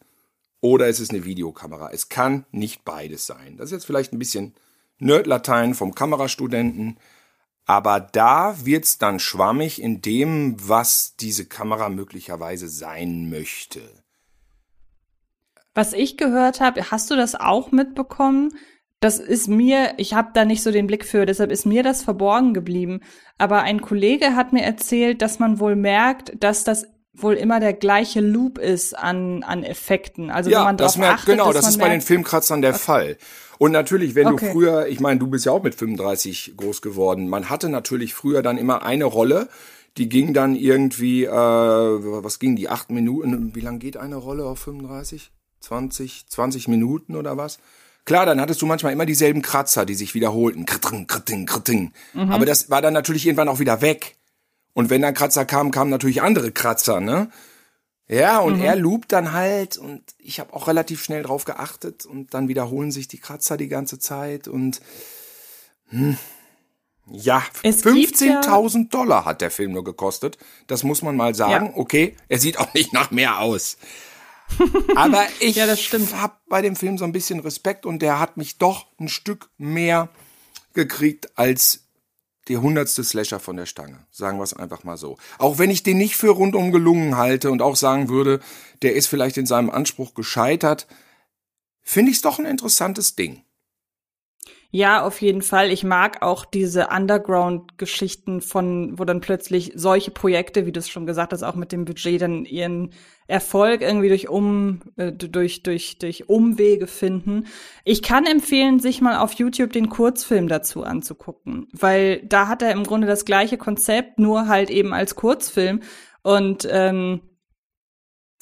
oder es ist eine Videokamera. Es kann nicht beides sein. Das ist jetzt vielleicht ein bisschen Nerdlatein vom Kamerastudenten, aber da wird's dann schwammig in dem, was diese Kamera möglicherweise sein möchte. Was ich gehört habe, hast du das auch mitbekommen, das ist mir, ich habe da nicht so den Blick für, deshalb ist mir das verborgen geblieben. Aber ein Kollege hat mir erzählt, dass man wohl merkt, dass das wohl immer der gleiche Loop ist an, an Effekten. Also ja, wenn man das merkt, achtet, genau, das ist bei den Filmkratzern der. Fall. Und natürlich, wenn okay. du früher, ich meine, du bist ja auch mit 35 groß geworden, man hatte natürlich früher dann immer eine Rolle, die ging dann irgendwie, äh, was ging die, acht Minuten, wie lang geht eine Rolle auf 35? 20, 20 Minuten oder was? Klar, dann hattest du manchmal immer dieselben Kratzer, die sich wiederholten. Kritting, kritting, kritting. Mhm. Aber das war dann natürlich irgendwann auch wieder weg. Und wenn dann Kratzer kamen, kamen natürlich andere Kratzer, ne? Ja, und mhm. er loopt dann halt und ich habe auch relativ schnell drauf geachtet und dann wiederholen sich die Kratzer die ganze Zeit und hm, ja, 15.000 ja Dollar hat der Film nur gekostet. Das muss man mal sagen. Ja. Okay, er sieht auch nicht nach mehr aus. Aber ich ja, habe bei dem Film so ein bisschen Respekt und der hat mich doch ein Stück mehr gekriegt als der hundertste Slasher von der Stange. Sagen wir es einfach mal so. Auch wenn ich den nicht für rundum gelungen halte und auch sagen würde, der ist vielleicht in seinem Anspruch gescheitert, finde ich es doch ein interessantes Ding. Ja, auf jeden Fall. Ich mag auch diese Underground-Geschichten von, wo dann plötzlich solche Projekte, wie du es schon gesagt hast, auch mit dem Budget dann ihren Erfolg irgendwie durch um äh, durch durch durch Umwege finden. Ich kann empfehlen, sich mal auf YouTube den Kurzfilm dazu anzugucken, weil da hat er im Grunde das gleiche Konzept, nur halt eben als Kurzfilm und ähm,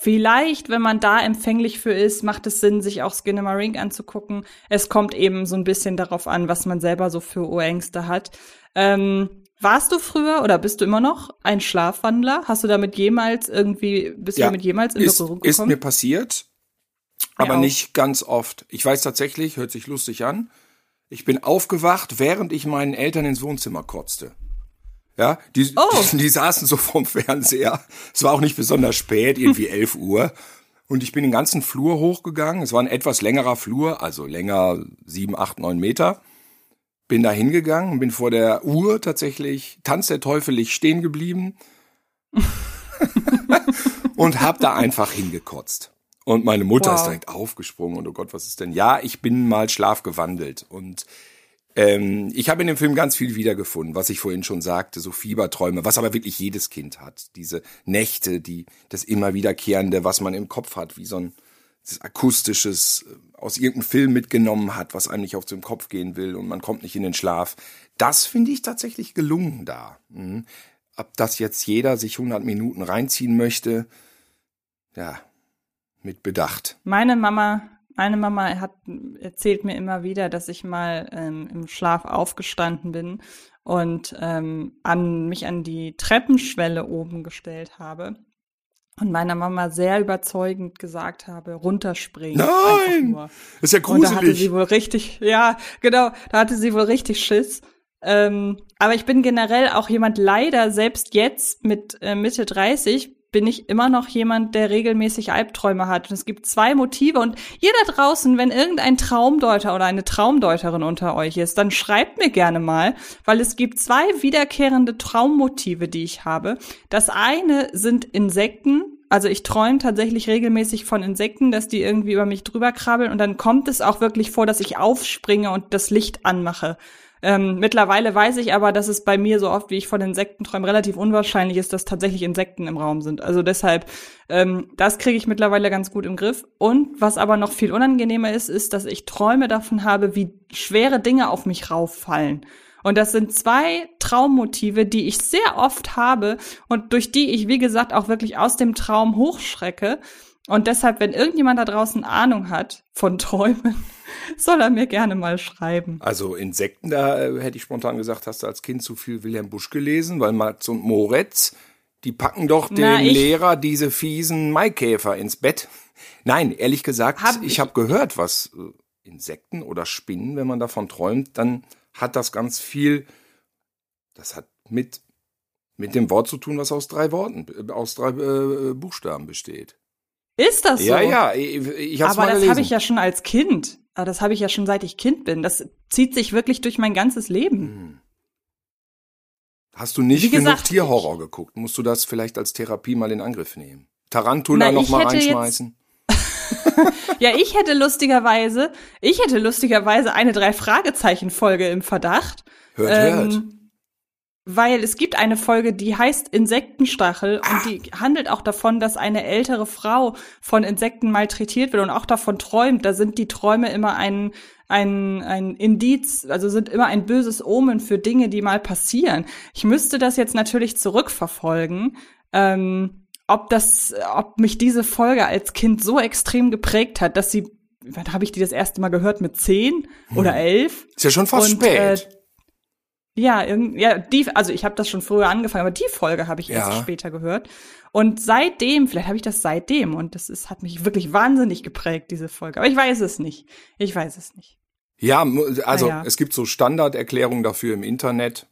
Vielleicht, wenn man da empfänglich für ist, macht es Sinn, sich auch Skinamarink anzugucken. Es kommt eben so ein bisschen darauf an, was man selber so für Urängste hat. Ähm, warst du früher oder bist du immer noch ein Schlafwandler? Hast du damit jemals irgendwie, bist ja, du damit jemals in ist, Berührung gekommen? Ist mir passiert, aber nicht ganz oft. Ich weiß tatsächlich, hört sich lustig an, ich bin aufgewacht, während ich meinen Eltern ins Wohnzimmer kotzte. Ja, die, oh. die, die saßen so vorm Fernseher. Es war auch nicht besonders spät, irgendwie elf Uhr. Und ich bin den ganzen Flur hochgegangen. Es war ein etwas längerer Flur, also länger sieben, acht, neun Meter. Bin da hingegangen, bin vor der Uhr tatsächlich, tanz der Teufelig stehen geblieben. und hab da einfach hingekotzt. Und meine Mutter wow. ist direkt aufgesprungen und oh Gott, was ist denn? Ja, ich bin mal schlafgewandelt und ähm, ich habe in dem Film ganz viel wiedergefunden, was ich vorhin schon sagte, so Fieberträume, was aber wirklich jedes Kind hat. Diese Nächte, die, das immer wiederkehrende, was man im Kopf hat, wie so ein akustisches äh, aus irgendeinem Film mitgenommen hat, was einem nicht auf den Kopf gehen will und man kommt nicht in den Schlaf. Das finde ich tatsächlich gelungen da. Mhm. Ob das jetzt jeder sich 100 Minuten reinziehen möchte, ja, mit Bedacht. Meine Mama meine Mama hat erzählt mir immer wieder, dass ich mal ähm, im Schlaf aufgestanden bin und ähm, an mich an die Treppenschwelle oben gestellt habe und meiner Mama sehr überzeugend gesagt habe, runterspringen. Nein! Das ist ja gruselig. Und da hatte sie wohl richtig, ja, genau, da hatte sie wohl richtig Schiss. Ähm, aber ich bin generell auch jemand leider, selbst jetzt mit äh, Mitte 30, bin ich immer noch jemand, der regelmäßig Albträume hat. Und es gibt zwei Motive. Und ihr da draußen, wenn irgendein Traumdeuter oder eine Traumdeuterin unter euch ist, dann schreibt mir gerne mal, weil es gibt zwei wiederkehrende Traummotive, die ich habe. Das eine sind Insekten. Also ich träume tatsächlich regelmäßig von Insekten, dass die irgendwie über mich drüber krabbeln. Und dann kommt es auch wirklich vor, dass ich aufspringe und das Licht anmache. Ähm, mittlerweile weiß ich aber, dass es bei mir so oft, wie ich von Insekten träume, relativ unwahrscheinlich ist, dass tatsächlich Insekten im Raum sind. Also deshalb, ähm, das kriege ich mittlerweile ganz gut im Griff. Und was aber noch viel unangenehmer ist, ist, dass ich Träume davon habe, wie schwere Dinge auf mich rauffallen. Und das sind zwei Traummotive, die ich sehr oft habe und durch die ich, wie gesagt, auch wirklich aus dem Traum hochschrecke. Und deshalb, wenn irgendjemand da draußen Ahnung hat von Träumen, soll er mir gerne mal schreiben. Also Insekten, da äh, hätte ich spontan gesagt, hast du als Kind zu viel Wilhelm Busch gelesen, weil Max und Moritz, die packen doch den Na, Lehrer diese fiesen Maikäfer ins Bett. Nein, ehrlich gesagt, hab ich, ich habe gehört, was äh, Insekten oder Spinnen, wenn man davon träumt, dann hat das ganz viel, das hat mit mit dem Wort zu tun, was aus drei Worten, äh, aus drei äh, Buchstaben besteht. Ist das so? Ja, ja, ich, ich hab's Aber mal das habe ich ja schon als Kind. Aber das habe ich ja schon seit ich Kind bin. Das zieht sich wirklich durch mein ganzes Leben. Hm. Hast du nicht gesagt, genug Tierhorror geguckt? Musst du das vielleicht als Therapie mal in Angriff nehmen? Tarantula Na, noch mal reinschmeißen? ja, ich hätte lustigerweise, ich hätte lustigerweise eine drei Fragezeichen Folge im Verdacht. Hört, ähm, hört weil es gibt eine Folge, die heißt Insektenstachel und die handelt auch davon, dass eine ältere Frau von Insekten malträtiert wird und auch davon träumt. Da sind die Träume immer ein ein, ein Indiz, also sind immer ein böses Omen für Dinge, die mal passieren. Ich müsste das jetzt natürlich zurückverfolgen, ähm, ob das, ob mich diese Folge als Kind so extrem geprägt hat, dass sie, wann habe ich die das erste Mal gehört mit zehn hm. oder elf? Ist ja schon fast und, spät. Äh, ja, ja, die, also ich habe das schon früher angefangen, aber die Folge habe ich ja. erst später gehört. Und seitdem, vielleicht habe ich das seitdem, und das ist, hat mich wirklich wahnsinnig geprägt, diese Folge. Aber ich weiß es nicht. Ich weiß es nicht. Ja, also ja. es gibt so Standarderklärungen dafür im Internet.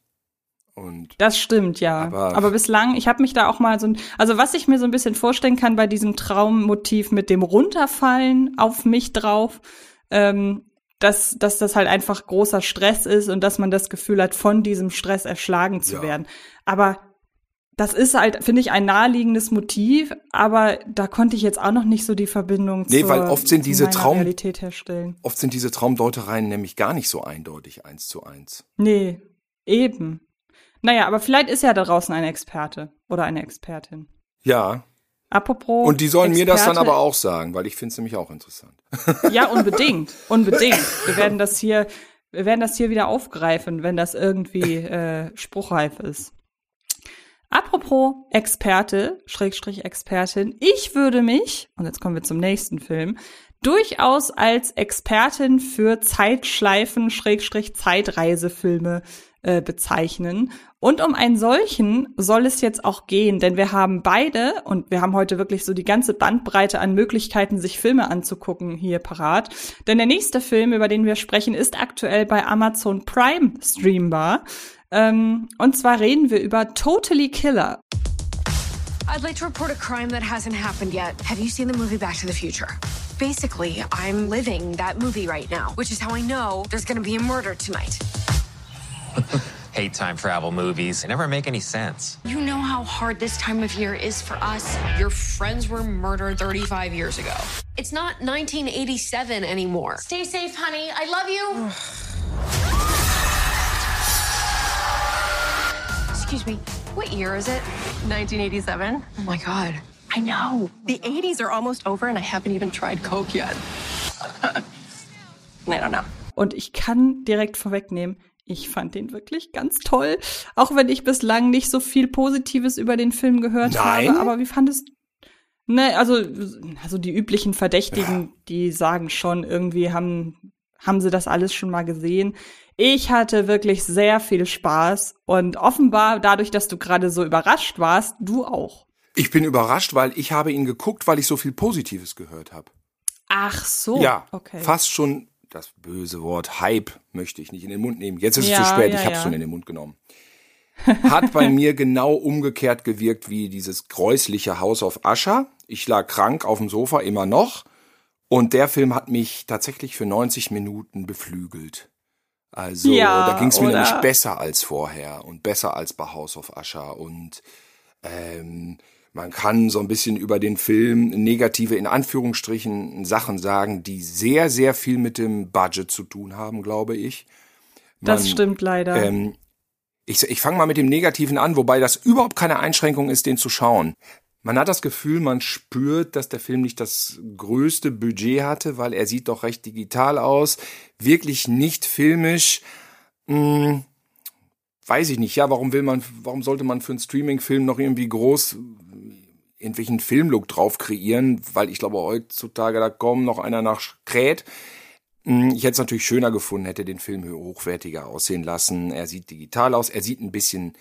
Und das stimmt, ja. Aber, aber bislang, ich habe mich da auch mal so, also was ich mir so ein bisschen vorstellen kann bei diesem Traummotiv mit dem Runterfallen auf mich drauf, ähm, dass, dass das halt einfach großer Stress ist und dass man das Gefühl hat, von diesem Stress erschlagen zu ja. werden. Aber das ist halt, finde ich, ein naheliegendes Motiv, aber da konnte ich jetzt auch noch nicht so die Verbindung Nee, zur, weil oft sind diese Traum- Realität herstellen. Oft sind diese Traumdeutereien nämlich gar nicht so eindeutig eins zu eins. Nee, eben. Naja, aber vielleicht ist ja da draußen ein Experte oder eine Expertin. Ja. Apropos. Und die sollen mir das dann Experte- aber auch sagen, weil ich finde es nämlich auch interessant. Ja, unbedingt. Unbedingt. Wir werden das hier, wir werden das hier wieder aufgreifen, wenn das irgendwie äh, spruchreif ist. Apropos Experte, Schrägstrich Expertin, ich würde mich, und jetzt kommen wir zum nächsten Film, durchaus als Expertin für Zeitschleifen, Schrägstrich Zeitreisefilme äh, bezeichnen. Und um einen solchen soll es jetzt auch gehen, denn wir haben beide, und wir haben heute wirklich so die ganze Bandbreite an Möglichkeiten, sich Filme anzugucken, hier parat. Denn der nächste Film, über den wir sprechen, ist aktuell bei Amazon Prime streambar. Ähm, und zwar reden wir über Totally Killer. I'd like to report a crime that hasn't happened yet. Have you seen the movie Back to the Future? Basically, I'm living that movie right now, which is how I know there's gonna be a murder tonight. Hate time travel movies. They never make any sense. You know how hard this time of year is for us? Your friends were murdered 35 years ago. It's not 1987 anymore. Stay safe, honey. I love you. Excuse me, what year is it? 1987. Oh my god. I know. The 80s are almost over and I haven't even tried Coke yet. I don't know. Und ich kann direkt vorwegnehmen, ich fand den wirklich ganz toll. Auch wenn ich bislang nicht so viel Positives über den Film gehört Nein? habe. Aber wie fandest Ne, also, also die üblichen Verdächtigen, die sagen schon, irgendwie haben, haben sie das alles schon mal gesehen. Ich hatte wirklich sehr viel Spaß und offenbar dadurch, dass du gerade so überrascht warst, du auch. Ich bin überrascht, weil ich habe ihn geguckt, weil ich so viel Positives gehört habe. Ach so. ja, okay. fast schon das böse Wort Hype möchte ich nicht in den Mund nehmen. Jetzt ist es Ja, zu spät, ja, ich habe es ja. schon in den Mund genommen. Hat bei mir genau umgekehrt gewirkt wie dieses gräusliche Haus auf Ascher. Ich lag krank auf dem Sofa immer noch und der Film hat mich tatsächlich für 90 Minuten beflügelt. Also da ging es mir oder? nämlich besser als vorher und besser als bei House of Usher und ähm, man kann so ein bisschen über den Film negative, in Anführungsstrichen, Sachen sagen, die sehr, sehr viel mit dem Budget zu tun haben, glaube ich. das Man, stimmt leider. Ähm, ich ich fange mal mit dem Negativen an, wobei das überhaupt keine Einschränkung ist, den zu schauen. Man hat das Gefühl, man spürt, dass der Film nicht das größte Budget hatte, weil er sieht doch recht digital aus, wirklich nicht filmisch. Hm, weiß ich nicht. Ja, warum will man, warum sollte man für einen Streaming-Film noch irgendwie groß irgendwelchen Filmlook drauf kreieren? Weil ich glaube, heutzutage da kommen noch einer nach Kräht. Hm, Ich hätte es natürlich schöner gefunden, hätte den Film hochwertiger aussehen lassen. Er sieht digital aus, er sieht ein bisschen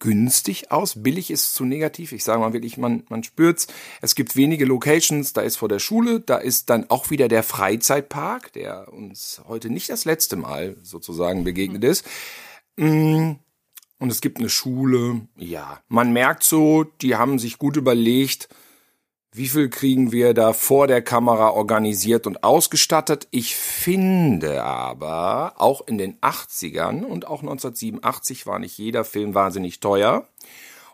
günstig aus. Billig ist zu negativ. Ich sage mal wirklich, man, man spürt's. Es gibt wenige Locations. Da ist vor der Schule, da ist dann auch wieder der Freizeitpark, der uns heute nicht das letzte Mal sozusagen begegnet ist. Mm, Und es gibt eine Schule. Ja, man merkt so, die haben sich gut überlegt, wie viel kriegen wir da vor der Kamera organisiert und ausgestattet? Ich finde aber, auch in den 80ern und auch 1987 war nicht jeder Film wahnsinnig teuer.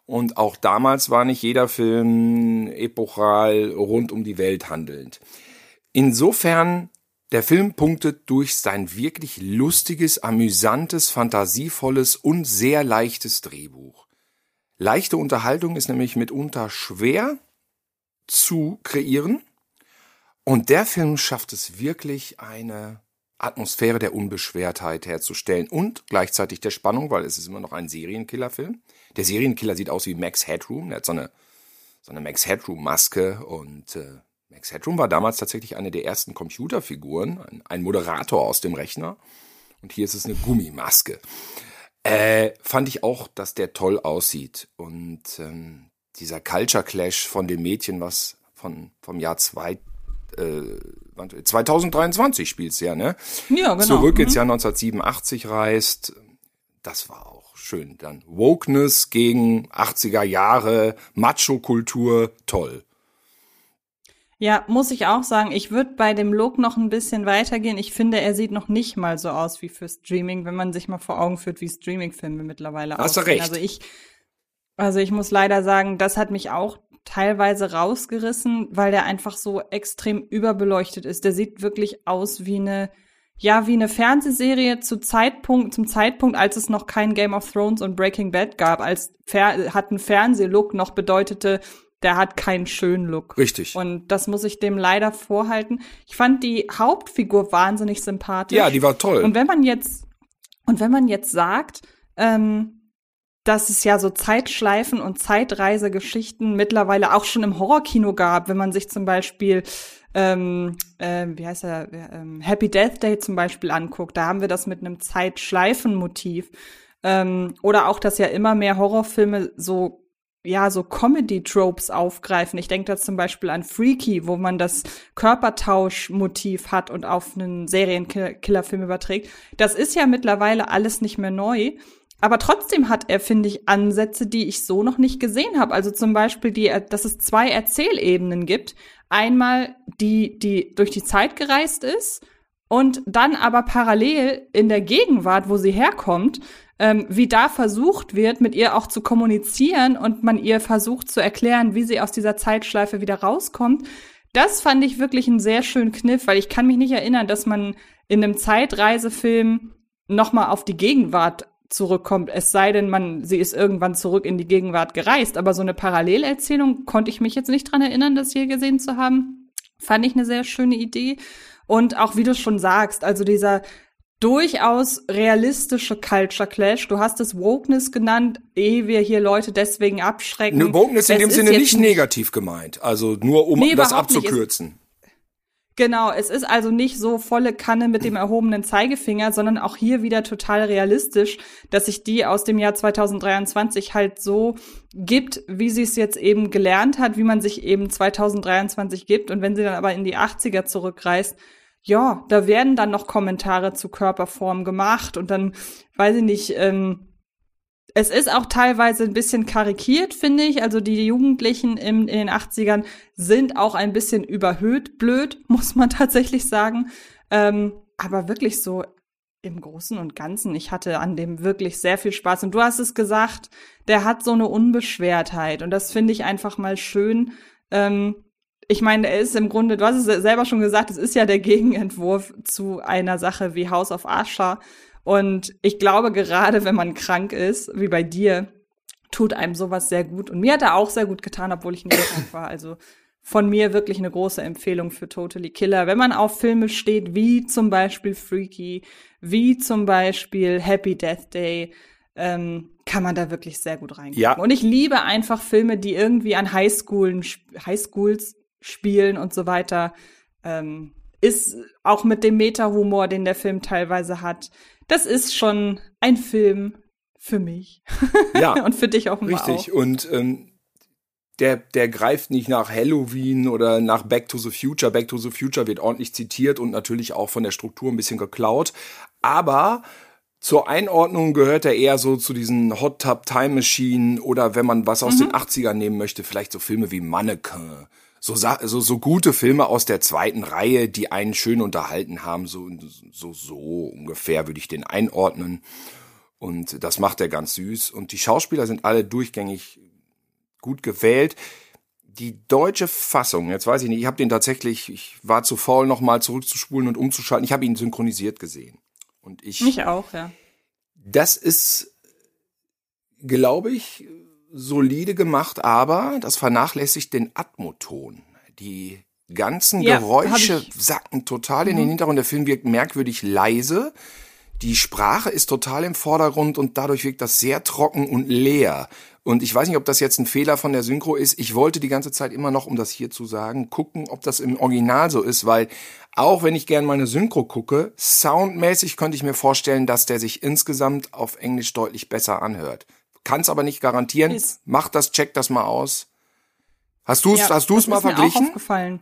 Und auch damals war nicht jeder Film epochal rund um die Welt handelnd. Insofern, der Film punktet durch sein wirklich lustiges, amüsantes, fantasievolles und sehr leichtes Drehbuch. Leichte Unterhaltung ist nämlich mitunter schwer, zu kreieren. Und der Film schafft es wirklich, eine Atmosphäre der Unbeschwertheit herzustellen und gleichzeitig der Spannung, weil es ist immer noch ein Serienkillerfilm. Der Serienkiller sieht aus wie Max Headroom. Er hat so eine, so eine Max Headroom-Maske und äh, Max Headroom war damals tatsächlich eine der ersten Computerfiguren, ein, Moderator aus dem Rechner. Und hier ist es eine Gummimaske. Äh, fand ich auch, dass der toll aussieht. Und ähm, dieser Culture Clash von dem Mädchen, was von vom Jahr zwei, äh, wann- 2023 spielt's ja, ne? Ja, genau. Zurück ins Mhm. Jahr 1987 reist. Das war auch schön. Dann Wokeness gegen 80er Jahre, Macho-Kultur, toll. Ja, muss ich auch sagen, ich würde bei dem Look noch ein bisschen weitergehen. Ich finde, er sieht noch nicht mal so aus wie für Streaming, wenn man sich mal vor Augen führt, wie Streaming-Filme mittlerweile Hast du aussehen. recht. Also ich, Also ich muss leider sagen, das hat mich auch teilweise rausgerissen, weil der einfach so extrem überbeleuchtet ist. Der sieht wirklich aus wie eine ja, wie eine Fernsehserie zu Zeitpunkt, zum Zeitpunkt, als es noch kein Game of Thrones und Breaking Bad gab, als Fer hat ein Fernsehlook noch bedeutete, der hat keinen schönen Look. Richtig. Und das muss ich dem leider vorhalten. Ich fand die Hauptfigur wahnsinnig sympathisch. Ja, die war toll. Und wenn man jetzt, und wenn man jetzt sagt, ähm, dass es ja so Zeitschleifen und Zeitreisegeschichten mittlerweile auch schon im Horrorkino gab, wenn man sich zum Beispiel ähm, äh, wie heißt er, ähm, Happy Death Day zum Beispiel anguckt, da haben wir das mit einem Zeitschleifenmotiv. Ähm, oder auch, dass ja immer mehr Horrorfilme so ja, so Comedy-Tropes aufgreifen. Ich denke da zum Beispiel an Freaky, wo man das Körpertausch-Motiv hat und auf einen Serienkillerfilm überträgt. Das ist ja mittlerweile alles nicht mehr neu. Aber trotzdem hat er, finde ich, Ansätze, die ich so noch nicht gesehen habe. Also zum Beispiel, die, dass es zwei Erzählebenen gibt. Einmal die, die durch die Zeit gereist ist und dann aber parallel in der Gegenwart, wo sie herkommt, ähm, wie da versucht wird, mit ihr auch zu kommunizieren und man ihr versucht zu erklären, wie sie aus dieser Zeitschleife wieder rauskommt. Das fand ich wirklich einen sehr schönen Kniff, weil ich kann mich nicht erinnern, dass man in einem Zeitreisefilm nochmal auf die Gegenwart zurückkommt. Es sei denn, man, sie ist irgendwann zurück in die Gegenwart gereist. Aber so eine Parallelerzählung konnte ich mich jetzt nicht dran erinnern, das hier gesehen zu haben. Fand ich eine sehr schöne Idee. Und auch wie du schon sagst, also dieser durchaus realistische Culture Clash. Du hast es Wokeness genannt, ehe wir hier Leute deswegen abschrecken. Ne, Wokeness in dem Sinne nicht negativ gemeint, also nur um nee, das abzukürzen. Genau, es ist also nicht so volle Kanne mit dem erhobenen Zeigefinger, sondern auch hier wieder total realistisch, dass sich die aus dem Jahr 2023 halt so gibt, wie sie es jetzt eben gelernt hat, wie man sich eben 2023 gibt. Und wenn sie dann aber in die 80er zurückreist, ja, da werden dann noch Kommentare zu Körperform gemacht und dann, weiß ich nicht, ähm, es ist auch teilweise ein bisschen karikiert, finde ich. Also die Jugendlichen im, in den 80ern sind auch ein bisschen überhöht blöd, muss man tatsächlich sagen. Ähm, aber wirklich so im Großen und Ganzen, ich hatte an dem wirklich sehr viel Spaß. Und du hast es gesagt, der hat so eine Unbeschwertheit. Und das finde ich einfach mal schön. Ähm, ich meine, er ist im Grunde, du hast es selber schon gesagt, es ist ja der Gegenentwurf zu einer Sache wie House of Asher und ich glaube, gerade wenn man krank ist, wie bei dir, tut einem sowas sehr gut. Und mir hat er auch sehr gut getan, obwohl ich nicht krank war. Also von mir wirklich eine große Empfehlung für Totally Killer. Wenn man auf Filme steht, wie zum Beispiel Freaky, wie zum Beispiel Happy Death Day, ähm, kann man da wirklich sehr gut reingehen. Ja. Und ich liebe einfach Filme, die irgendwie an Highschoolen, Highschools spielen und so weiter. Ähm, ist auch mit dem Meta-Humor, den der Film teilweise hat, das ist schon ein Film für mich. Ja. und für dich auch mal Richtig. Auch. Und ähm, der, der greift nicht nach Halloween oder nach Back to the Future. Back to the Future wird ordentlich zitiert und natürlich auch von der Struktur ein bisschen geklaut. Aber zur Einordnung gehört er eher so zu diesen Hot Tub Time Machine oder wenn man was aus mhm. den 80ern nehmen möchte, vielleicht so Filme wie Mannequin so, so, so gute Filme aus der zweiten Reihe, die einen schön unterhalten haben, so, so, so ungefähr würde ich den einordnen. Und das macht er ganz süß. Und die Schauspieler sind alle durchgängig gut gewählt. Die deutsche Fassung, jetzt weiß ich nicht, ich habe den tatsächlich, ich war zu faul, nochmal zurückzuspulen und umzuschalten. Ich habe ihn synchronisiert gesehen. Und ich. Mich auch, ja. Das ist, glaube ich, solide gemacht, aber das vernachlässigt den Atmoton. Die ganzen ja, Geräusche sacken total in den mhm. Hintergrund. Der Film wirkt merkwürdig leise. Die Sprache ist total im Vordergrund und dadurch wirkt das sehr trocken und leer. Und ich weiß nicht, ob das jetzt ein Fehler von der Synchro ist. Ich wollte die ganze Zeit immer noch, um das hier zu sagen, gucken, ob das im Original so ist, weil auch wenn ich gern meine Synchro gucke, soundmäßig könnte ich mir vorstellen, dass der sich insgesamt auf Englisch deutlich besser anhört. Kann es aber nicht garantieren. Ist. Mach das, check das mal aus. Hast du es ja, hast du's mal verglichen? Mir auch aufgefallen.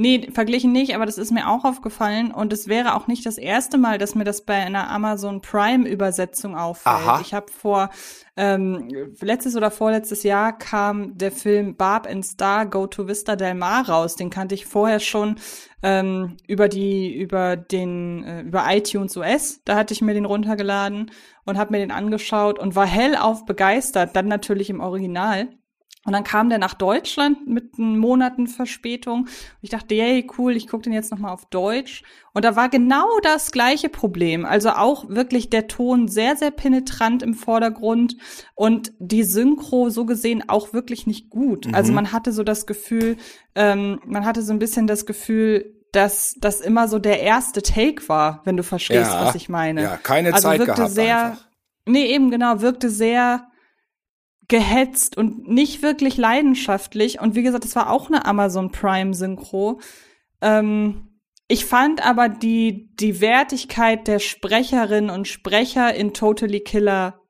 Nee, verglichen nicht, aber das ist mir auch aufgefallen und es wäre auch nicht das erste Mal, dass mir das bei einer Amazon Prime Übersetzung auffällt. Aha. Ich habe vor ähm, letztes oder vorletztes Jahr kam der Film Barb and Star Go to Vista Del Mar raus. Den kannte ich vorher schon ähm, über die über den äh, über iTunes US. Da hatte ich mir den runtergeladen und habe mir den angeschaut und war hellauf begeistert. Dann natürlich im Original. Und dann kam der nach Deutschland mit Monaten Verspätung. Ich dachte, yay, cool, ich gucke den jetzt nochmal auf Deutsch. Und da war genau das gleiche Problem. Also auch wirklich der Ton sehr, sehr penetrant im Vordergrund und die Synchro so gesehen auch wirklich nicht gut. Mhm. Also man hatte so das Gefühl, ähm, man hatte so ein bisschen das Gefühl, dass das immer so der erste Take war, wenn du verstehst, Ja. was ich meine. Ja, keine also Zeit wirkte gehabt sehr, einfach. nee, eben genau, wirkte sehr gehetzt und nicht wirklich leidenschaftlich. Und wie gesagt, es war auch eine Amazon Prime Synchro. Ähm, ich fand aber die, die Wertigkeit der Sprecherinnen und Sprecher in Totally Killer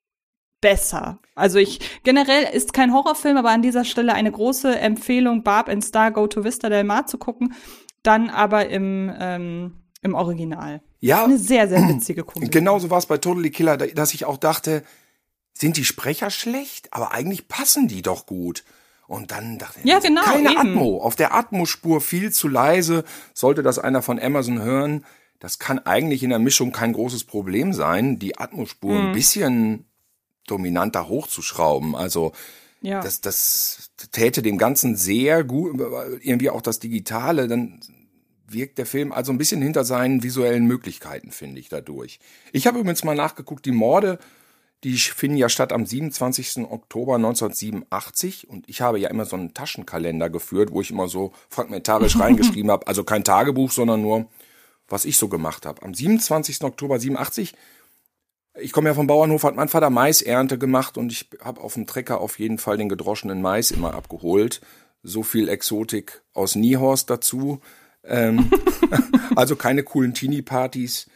besser. Also ich, generell ist kein Horrorfilm, aber an dieser Stelle eine große Empfehlung, Barb and Star Go to Vista Del Mar zu gucken, dann aber im, ähm, im Original. Ja. Eine sehr, sehr witzige Komödie. Genauso war es bei Totally Killer, da- dass ich auch dachte, sind die Sprecher schlecht? Aber eigentlich passen die doch gut. Und dann dachte ich, Ja, genau, keine eben. Atmo. Auf der Atmo-Spur viel zu leise. Sollte das einer von Amazon hören, das kann eigentlich in der Mischung kein großes Problem sein, die Atmo-Spur Mhm. ein bisschen dominanter hochzuschrauben. Also Ja. das, das täte dem Ganzen sehr gut, irgendwie auch das Digitale, dann wirkt der Film also ein bisschen hinter seinen visuellen Möglichkeiten, finde ich, dadurch. Ich habe übrigens mal nachgeguckt, die Morde, die finden ja statt am 27. Oktober 1987 und ich habe ja immer so einen Taschenkalender geführt, wo ich immer so fragmentarisch reingeschrieben habe, also kein Tagebuch, sondern nur, was ich so gemacht habe. Am 27. Oktober 87 ich komme ja vom Bauernhof, hat mein Vater Maisernte gemacht und ich habe auf dem Trecker auf jeden Fall den gedroschenen Mais immer abgeholt. So viel Exotik aus Niehorst dazu. Ähm, also keine coolen Teenie-Partys.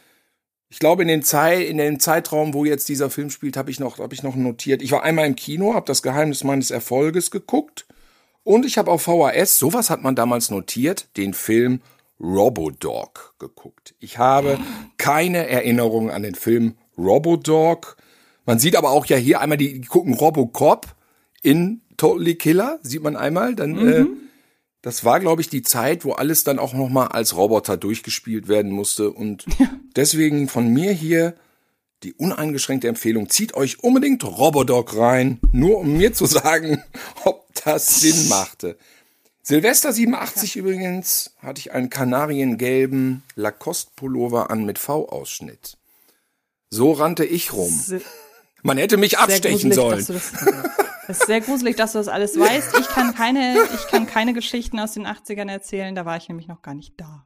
Ich glaube, in, den Zei in dem Zeitraum, wo jetzt dieser Film spielt, habe ich, noch hab ich noch notiert. Ich war einmal im Kino, habe das Geheimnis meines Erfolges geguckt und ich habe auf VHS, sowas hat man damals notiert, den Film Robodog geguckt. Ich habe keine Erinnerung an den Film Robodog. Man sieht aber auch ja hier einmal, die, die gucken Robocop in Totally Killer, sieht man einmal. Dann, äh, das war, glaube ich, die Zeit, wo alles dann auch noch mal als Roboter durchgespielt werden musste. Und deswegen von mir hier die uneingeschränkte Empfehlung, zieht euch unbedingt Robodog rein, nur um mir zu sagen, ob das Sinn machte. Silvester 87 übrigens hatte ich einen kanariengelben Lacoste-Pullover an mit V-Ausschnitt. So rannte ich rum. Man hätte mich abstechen sollen. Das, ist sehr gruselig, dass du das alles weißt. Ich kann keine, ich kann keine Geschichten aus den 80ern erzählen, da war ich nämlich noch gar nicht da.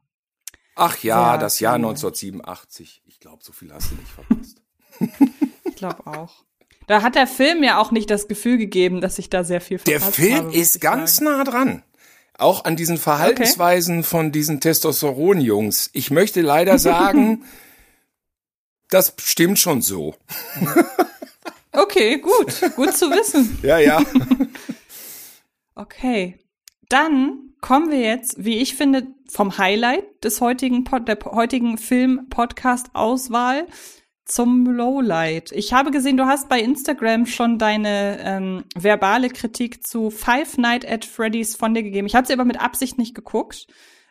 Ach ja, Sehr das Jahr gruselig. 1987. Ich glaube, so viel hast du nicht verpasst. Ich glaube auch. Da hat der Film ja auch nicht das Gefühl gegeben, dass ich da sehr viel Der verpasst Film habe, ist ganz sagen. nah dran. Auch an diesen Verhaltensweisen von diesen Testosteron-Jungs. Ich möchte leider sagen, das stimmt schon so. Okay, gut. Gut zu wissen. Ja, ja. Okay. Dann kommen wir jetzt, wie ich finde, vom Highlight des heutigen Pod, der heutigen Film-Podcast-Auswahl zum Lowlight. Ich habe gesehen, du hast bei Instagram schon deine ähm, verbale Kritik zu Five Night at Freddy's von dir gegeben. Ich habe sie aber mit Absicht nicht geguckt,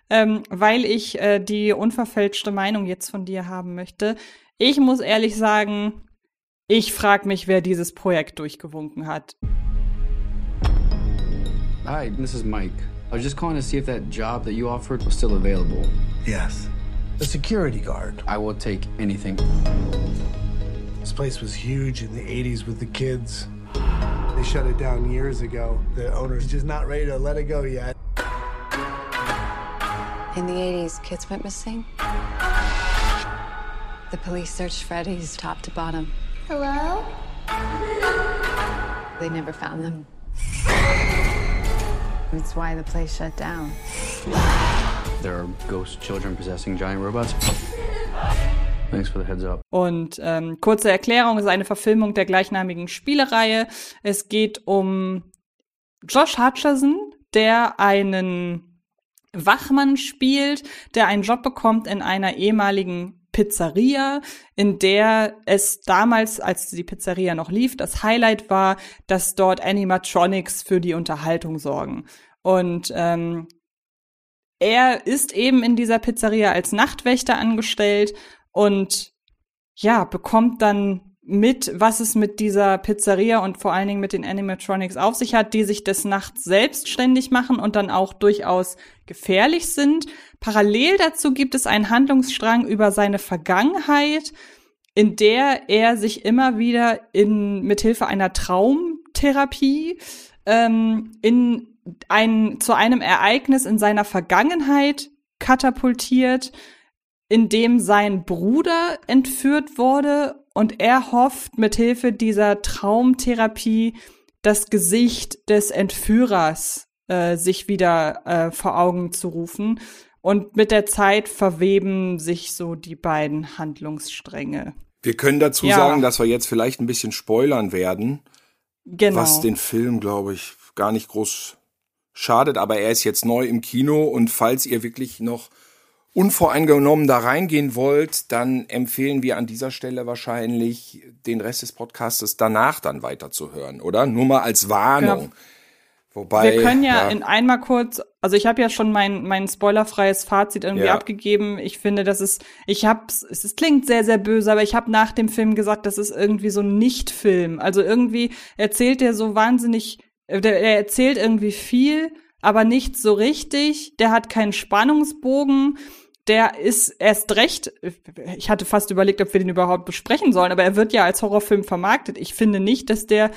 ähm, weil ich äh, die unverfälschte Meinung jetzt von dir haben möchte. Ich muss ehrlich sagen, ich frage mich, wer dieses Projekt durchgewunken hat. Hi, this is Mike. I was just calling to see if that job that you offered was still available. Yes. The security guard. I will take anything. This place was huge in the 80s with the kids. They shut it down years ago. The owner's just not ready to let it go yet. In the 80s, kids went missing. The police searched Freddy's top to bottom. Hello? They never found them. That's why the place shut down. There are ghost children possessing giant robots. Thanks for the heads up. Und ähm, kurze Erklärung, es ist eine Verfilmung der gleichnamigen Spielereihe. Es geht um Josh Hutcherson, der einen Wachmann spielt, der einen Job bekommt in einer ehemaligen Pizzeria, in der es damals, als die Pizzeria noch lief, das Highlight war, dass dort Animatronics für die Unterhaltung sorgen. Und ähm, er ist eben in dieser Pizzeria als Nachtwächter angestellt und ja, bekommt dann mit, was es mit dieser Pizzeria und vor allen Dingen mit den Animatronics auf sich hat, die sich des Nachts selbstständig machen und dann auch durchaus gefährlich sind. Parallel dazu gibt es einen Handlungsstrang über seine Vergangenheit, in der er sich immer wieder in mithilfe einer Traumtherapie ähm, in ein zu einem Ereignis in seiner Vergangenheit katapultiert, in dem sein Bruder entführt wurde und er hofft mithilfe dieser Traumtherapie das Gesicht des Entführers äh, sich wieder äh, vor Augen zu rufen. Und mit der Zeit verweben sich so die beiden Handlungsstränge. Wir können dazu ja. sagen, dass wir jetzt vielleicht ein bisschen spoilern werden. Genau. Was den Film, glaube ich, gar nicht groß schadet, aber er ist jetzt neu im Kino und falls ihr wirklich noch unvoreingenommen da reingehen wollt, dann empfehlen wir an dieser Stelle wahrscheinlich den Rest des Podcastes danach dann weiterzuhören, oder? Nur mal als Warnung. Genau. Wobei, wir können ja, ja, in einmal kurz, also ich habe ja schon mein mein spoilerfreies Fazit irgendwie ja. abgegeben. Ich finde, das ist, ich hab's, es, es klingt sehr sehr böse, aber ich habe nach dem Film gesagt, das ist irgendwie so ein Nicht-Film. Also irgendwie erzählt er so wahnsinnig, er erzählt irgendwie viel, aber nicht so richtig. Der hat keinen Spannungsbogen der ist erst recht, ich hatte fast überlegt, ob wir den überhaupt besprechen sollen, aber er wird ja als Horrorfilm vermarktet. Ich finde nicht, dass der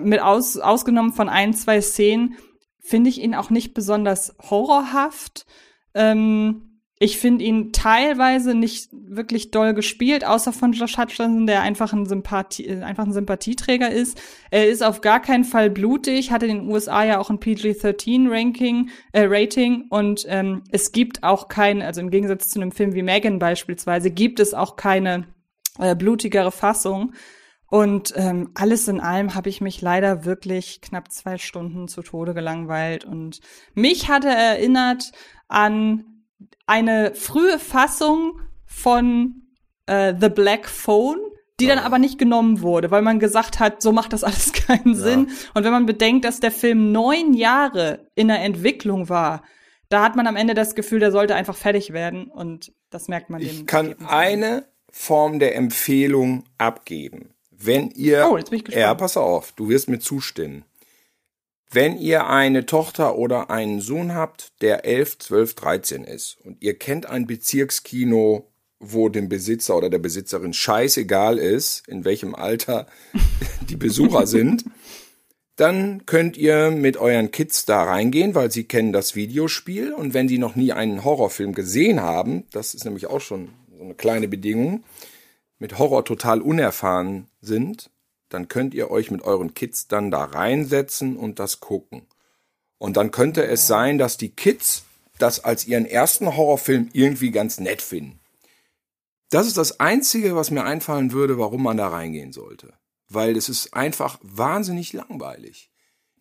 mit aus, ausgenommen von ein, zwei Szenen, finde ich ihn auch nicht besonders horrorhaft. Ähm, ich finde ihn teilweise nicht wirklich doll gespielt, außer von Josh Hutcherson, der einfach ein, Sympathie, einfach ein Sympathieträger ist. Er ist auf gar keinen Fall blutig, hatte in den USA ja auch ein PG-13-Ranking, äh, Rating und ähm, es gibt auch keine, also im Gegensatz zu einem Film wie Megan beispielsweise, gibt es auch keine äh, blutigere Fassung. Und ähm, alles in allem habe ich mich leider wirklich knapp zwei Stunden zu Tode gelangweilt. Und mich hatte erinnert an eine frühe Fassung von äh, The Black Phone, die dann aber nicht genommen wurde, weil man gesagt hat, so macht das alles keinen ja. Sinn. Und wenn man bedenkt, dass der Film neun Jahre in der Entwicklung war, da hat man am Ende das Gefühl, der sollte einfach fertig werden und das merkt man. Ich kann eine Form der Empfehlung abgeben. Wenn ihr, oh, jetzt bin ich gespannt. ja, pass auf, du wirst mir zustimmen. Wenn ihr eine Tochter oder einen Sohn habt, der 11, 12, 13 ist und ihr kennt ein Bezirkskino, wo dem Besitzer oder der Besitzerin scheißegal ist, in welchem Alter die Besucher sind, dann könnt ihr mit euren Kids da reingehen, weil sie kennen das Videospiel und wenn sie noch nie einen Horrorfilm gesehen haben, das ist nämlich auch schon so eine kleine Bedingung, mit Horror total unerfahren sind, dann könnt ihr euch mit euren Kids dann da reinsetzen und das gucken. Und dann könnte es sein, dass die Kids das als ihren ersten Horrorfilm irgendwie ganz nett finden. Das ist das Einzige, was mir einfallen würde, warum man da reingehen sollte. Weil es ist einfach wahnsinnig langweilig.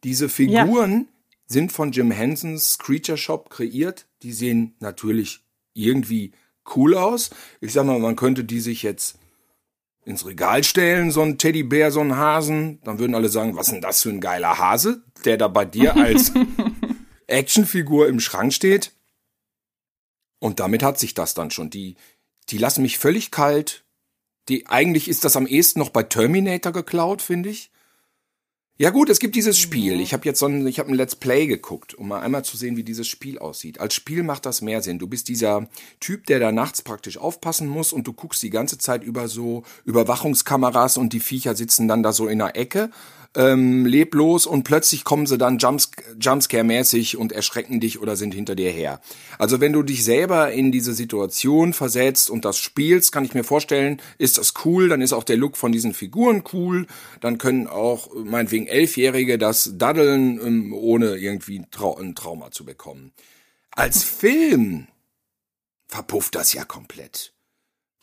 Diese Figuren ja. sind von Jim Hensons Creature Shop kreiert. Die sehen natürlich irgendwie cool aus. Ich sag mal, man könnte die sich jetzt ins Regal stellen, so ein Teddybär, so ein Hasen, dann würden alle sagen, was ist denn das für ein geiler Hase, der da bei dir als Actionfigur im Schrank steht. Und damit hat sich das dann schon. Die, die lassen mich völlig kalt. Die, eigentlich ist das am ehesten noch bei Terminator geklaut, finde ich. Ja gut, es gibt dieses Spiel. Ich habe jetzt so ein, ich habe ein Let's Play geguckt, um mal einmal zu sehen, wie dieses Spiel aussieht. Als Spiel macht das mehr Sinn. Du bist dieser Typ, der da nachts praktisch aufpassen muss und du guckst die ganze Zeit über so Überwachungskameras und die Viecher sitzen dann da so in der Ecke ähm, leblos und plötzlich kommen sie dann Jumpscare-mäßig und erschrecken dich oder sind hinter dir her. Also wenn du dich selber in diese Situation versetzt und das spielst, kann ich mir vorstellen, ist das cool, dann ist auch der Look von diesen Figuren cool, dann können auch meinetwegen Elfjährige das daddeln, ähm, ohne irgendwie Trau ein Trauma zu bekommen. Als Film verpufft das ja komplett.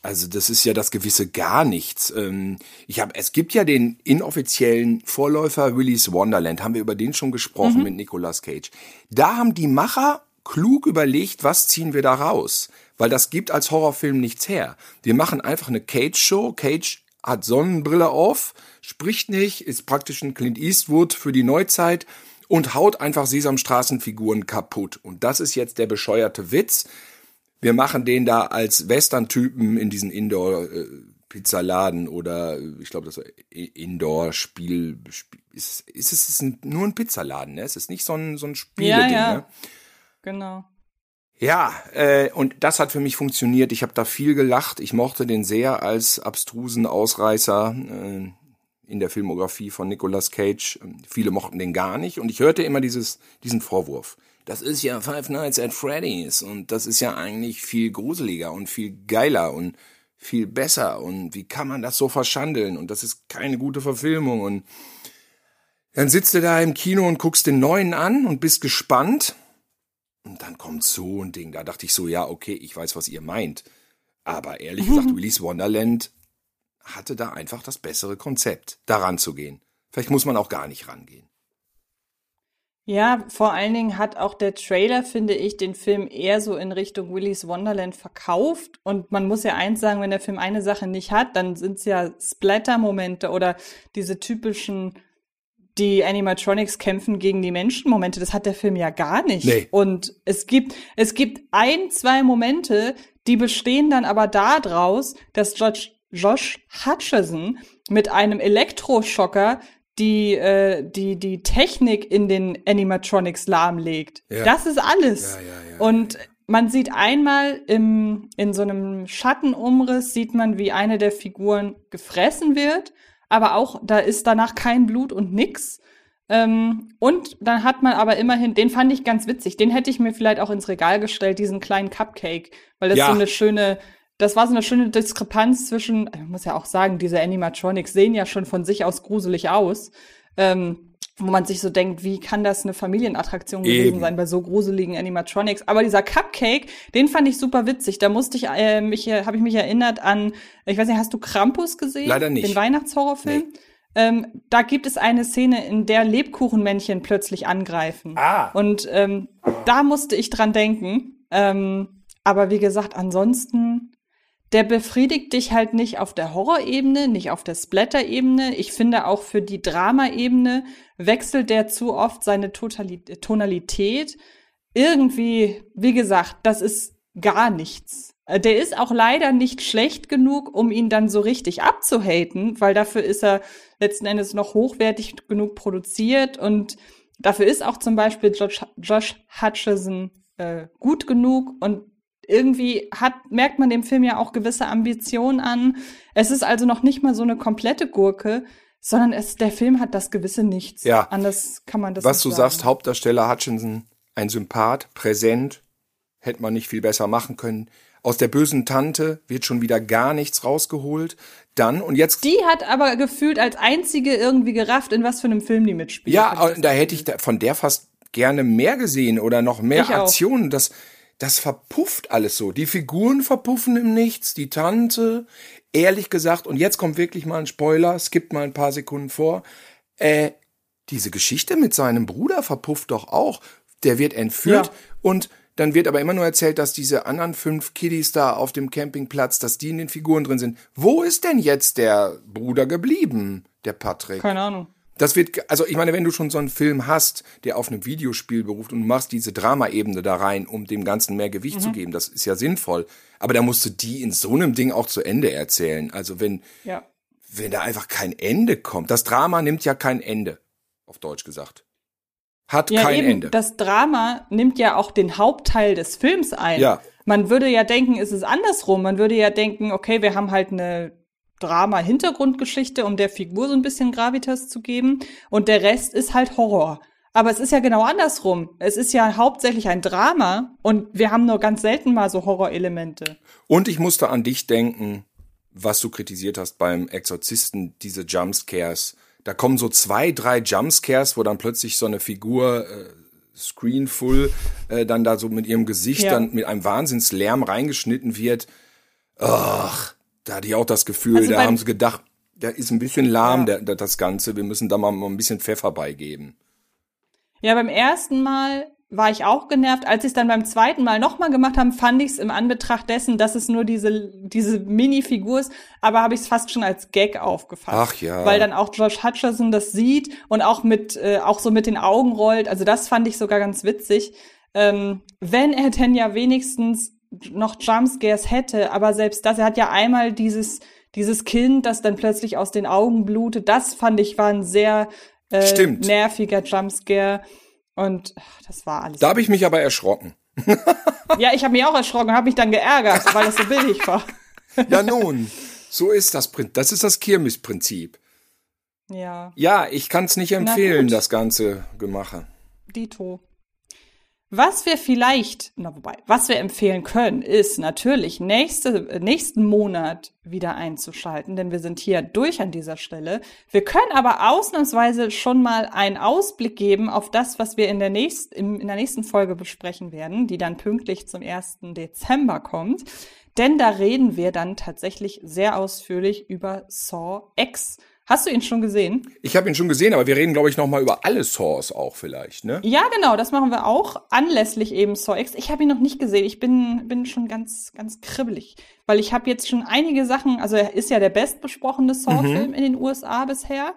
Also das ist ja das gewisse gar nichts. Ähm, ich habe, es gibt ja den inoffiziellen Vorläufer Willy's Wonderland. Haben wir über den schon gesprochen mhm. mit Nicolas Cage. Da haben die Macher klug überlegt, was ziehen wir da raus? Weil das gibt als Horrorfilm nichts her. Wir machen einfach eine Cage-Show. Cage hat Sonnenbrille auf, spricht nicht, ist praktisch ein Clint Eastwood für die Neuzeit und haut einfach Sesamstraßenfiguren kaputt. Und das ist jetzt der bescheuerte Witz. Wir machen den da als Western-Typen in diesen Indoor-Pizzaladen oder ich glaube, das Indoor-Spiel ist, ist es ist nur ein Pizzaladen, ne? Es ist nicht so ein, so ein Spieleding, ja, ja. ne? Genau. Ja, äh, und das hat für mich funktioniert. Ich habe da viel gelacht. Ich mochte den sehr als abstrusen Ausreißer äh, in der Filmografie von Nicolas Cage. Viele mochten den gar nicht. Und ich hörte immer dieses, diesen Vorwurf. Das ist ja Five Nights at Freddy's und das ist ja eigentlich viel gruseliger und viel geiler und viel besser. Und wie kann man das so verschandeln? Und das ist keine gute Verfilmung. Und dann sitzt du da im Kino und guckst den neuen an und bist gespannt. Und dann kommt so ein Ding. Da dachte ich so, ja, okay, ich weiß, was ihr meint. Aber ehrlich gesagt, Willy's Wonderland hatte da einfach das bessere Konzept, daran zu gehen. Vielleicht muss man auch gar nicht rangehen. Ja, vor allen Dingen hat auch der Trailer, finde ich, den Film eher so in Richtung Willy's Wonderland verkauft. Und man muss ja eins sagen, wenn der Film eine Sache nicht hat, dann sind es ja Splatter-Momente oder diese typischen, die Animatronics kämpfen gegen die Menschen-Momente. Das hat der Film ja gar nicht. Nee. Und es gibt, es gibt ein, zwei Momente, die bestehen dann aber daraus, dass Josh, Josh Hutcherson mit einem Elektroschocker die, äh, die, die Technik in den Animatronics lahmlegt. Ja. Das ist alles. Ja, ja, Und man sieht einmal im, in so einem Schattenumriss, sieht man, wie eine der Figuren gefressen wird, aber auch, da ist danach kein Blut und nix. Ähm, und dann hat man aber immerhin, den fand ich ganz witzig, den hätte ich mir vielleicht auch ins Regal gestellt, diesen kleinen Cupcake, weil das so eine schöne, das war so eine schöne Diskrepanz zwischen, ich muss ja auch sagen, diese Animatronics sehen ja schon von sich aus gruselig aus. Ähm, wo man sich so denkt, wie kann das eine Familienattraktion gewesen Eben. sein bei so gruseligen Animatronics? Aber dieser Cupcake, den fand ich super witzig. Da musste ich äh, mich, äh, habe ich mich erinnert an, ich weiß nicht, hast du Krampus gesehen? Leider nicht. Den Weihnachtshorrorfilm? Ähm, da gibt es eine Szene, in der Lebkuchenmännchen plötzlich angreifen. Ah. Und ähm, da musste ich dran denken. Ähm, aber wie gesagt, ansonsten, der befriedigt dich halt nicht auf der Horrorebene, nicht auf der Splatter-Ebene. Ich finde auch für die Drama-Ebene wechselt der zu oft seine Totali Tonalität. Irgendwie, wie gesagt, das ist gar nichts. Äh, Der ist auch leider nicht schlecht genug, um ihn dann so richtig abzuhaten, weil dafür ist er letzten Endes noch hochwertig genug produziert und dafür ist auch zum Beispiel Josh, Josh Hutcherson äh, gut genug und irgendwie hat, merkt man dem Film ja auch gewisse Ambitionen an. Es ist also noch nicht mal so eine komplette Gurke, sondern es, der Film hat das gewisse Nichts. Ja. Anders kann man das Was du sagen. sagst, Hauptdarsteller Hutchinson, ein Sympath, präsent, hätte man nicht viel besser machen können. Aus der bösen Tante wird schon wieder gar nichts rausgeholt. Dann, und jetzt Die hat aber gefühlt als einzige irgendwie gerafft, in was für einem Film die mitspielt. Ja, da hätte ich von der fast gerne mehr gesehen oder noch mehr Ich auch. Aktionen. Das, das verpufft alles so. Die Figuren verpuffen im Nichts, die Tante, ehrlich gesagt, und jetzt kommt wirklich mal ein Spoiler, skippt mal ein paar Sekunden vor. Äh, diese Geschichte mit seinem Bruder verpufft doch auch. Der wird entführt Ja. und dann wird aber immer nur erzählt, dass diese anderen fünf Kiddies da auf dem Campingplatz, dass die in den Figuren drin sind. Wo ist denn jetzt der Bruder geblieben, der Patrick? Keine Ahnung. Das wird, also ich meine, wenn du schon so einen Film hast, der auf einem Videospiel beruft und machst diese Dramaebene da rein, um dem Ganzen mehr Gewicht Mhm. zu geben, das ist ja sinnvoll. Aber da musst du die in so einem Ding auch zu Ende erzählen. Also wenn, Ja. wenn da einfach kein Ende kommt. Das Drama nimmt ja kein Ende, auf Deutsch gesagt. Hat Ja, kein eben. Ende. Das Drama nimmt ja auch den Hauptteil des Films ein. Ja. Man würde ja denken, es ist andersrum. Man würde ja denken, okay, wir haben halt eine Drama-Hintergrundgeschichte, um der Figur so ein bisschen Gravitas zu geben. Und der Rest ist halt Horror. Aber es ist ja genau andersrum. Es ist ja hauptsächlich ein Drama und wir haben nur ganz selten mal so Horrorelemente. Und ich musste an dich denken, was du kritisiert hast beim Exorzisten, diese Jumpscares. Da kommen so zwei, drei Jumpscares, wo dann plötzlich so eine Figur äh, screenfull äh, dann da so mit ihrem Gesicht Ja. dann mit einem Wahnsinnslärm reingeschnitten wird. Ach, da hatte ich auch das Gefühl, Also da haben sie gedacht, da ist ein bisschen lahm, Ja. der, das Ganze. Wir müssen da mal, mal ein bisschen Pfeffer beigeben. Ja, beim ersten Mal war ich auch genervt. Als sie es dann beim zweiten Mal nochmal gemacht haben, fand ich es im Anbetracht dessen, dass es nur diese, diese Mini-Figur ist, aber habe ich es fast schon als Gag aufgefasst. Ach ja. Weil dann auch Josh Hutcherson das sieht und auch mit, äh, auch so mit den Augen rollt. Also das fand ich sogar ganz witzig. Ähm, wenn er denn ja wenigstens noch Jumpscares hätte, aber selbst das, er hat ja einmal dieses, dieses Kind, das dann plötzlich aus den Augen blutet, das fand ich war ein sehr äh, Stimmt. nerviger Jumpscare. Und ach, das war alles. Da habe ich mich aber erschrocken. ja, ich habe mich auch erschrocken, habe mich dann geärgert, weil das so billig war. ja nun, so ist das Prin- Das ist das Kirmesprinzip. Ja, Ja, ich kann es nicht empfehlen, das ganze Gemache. Dito. Was wir vielleicht, na wobei, was wir empfehlen können, ist natürlich nächste, nächsten Monat wieder einzuschalten, denn wir sind hier durch an dieser Stelle. Wir können aber ausnahmsweise schon mal einen Ausblick geben auf das, was wir in der, nächst, in der nächsten Folge besprechen werden, die dann pünktlich zum 1. Dezember kommt. Denn da reden wir dann tatsächlich sehr ausführlich über Saw X. Hast du ihn schon gesehen? Ich habe ihn schon gesehen, aber wir reden, glaube ich, noch mal über alle Saws auch vielleicht, ne? Ja, genau, das machen wir auch anlässlich eben Saw X. Ich habe ihn noch nicht gesehen. Ich bin bin schon ganz ganz kribbelig, weil ich habe jetzt schon einige Sachen, also er ist ja der bestbesprochene Saw-Film in den USA bisher.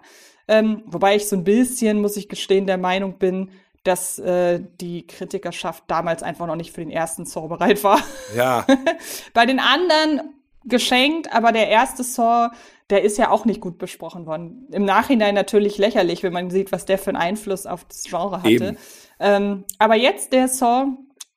Ähm, wobei ich so ein bisschen, muss ich gestehen, der Meinung bin, dass äh, die Kritikerschaft damals einfach noch nicht für den ersten Saw bereit war. Ja, Bei den anderen geschenkt, aber der erste Saw, der ist ja auch nicht gut besprochen worden. Im Nachhinein natürlich lächerlich, wenn man sieht, was der für einen Einfluss auf das Genre hatte. Ähm, aber jetzt der Saw,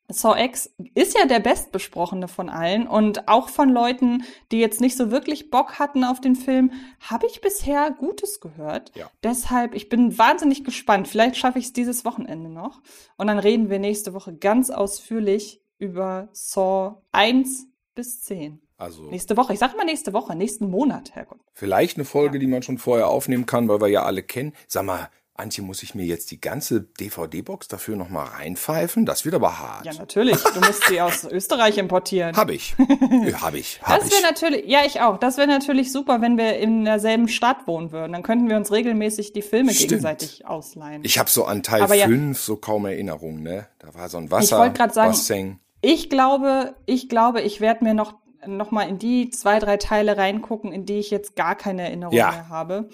Saw X ist ja der bestbesprochene von allen und auch von Leuten, die jetzt nicht so wirklich Bock hatten auf den Film, habe ich bisher Gutes gehört. Ja. Deshalb, ich bin wahnsinnig gespannt. Vielleicht schaffe ich es dieses Wochenende noch. Und dann reden wir nächste Woche ganz ausführlich über Saw 1 bis 10. also Nächste Woche. Ich sag mal nächste Woche, nächsten Monat, Herrgott. vielleicht eine Folge, die man schon vorher aufnehmen kann, weil wir ja alle kennen. Sag mal, Antje, muss ich mir jetzt die ganze DVD-Box dafür noch mal reinpfeifen? Das wird aber hart. Ja, natürlich. Du musst sie aus Österreich importieren. Hab ich. Ja, hab ich. Hab Das wäre ich. natürlich, ja, ich auch. Das wäre natürlich super, wenn wir in derselben Stadt wohnen würden. Dann könnten wir uns regelmäßig die Filme Stimmt. gegenseitig ausleihen. Ich habe so an Teil Aber ja- 5 so kaum Erinnerungen, ne? Da war so ein Ich Wasser, wollte gerade sagen, Bassin. ich glaube, ich glaube, ich werde mir noch noch mal in die zwei, drei Teile reingucken, in die ich jetzt gar keine Erinnerung Ja. mehr habe.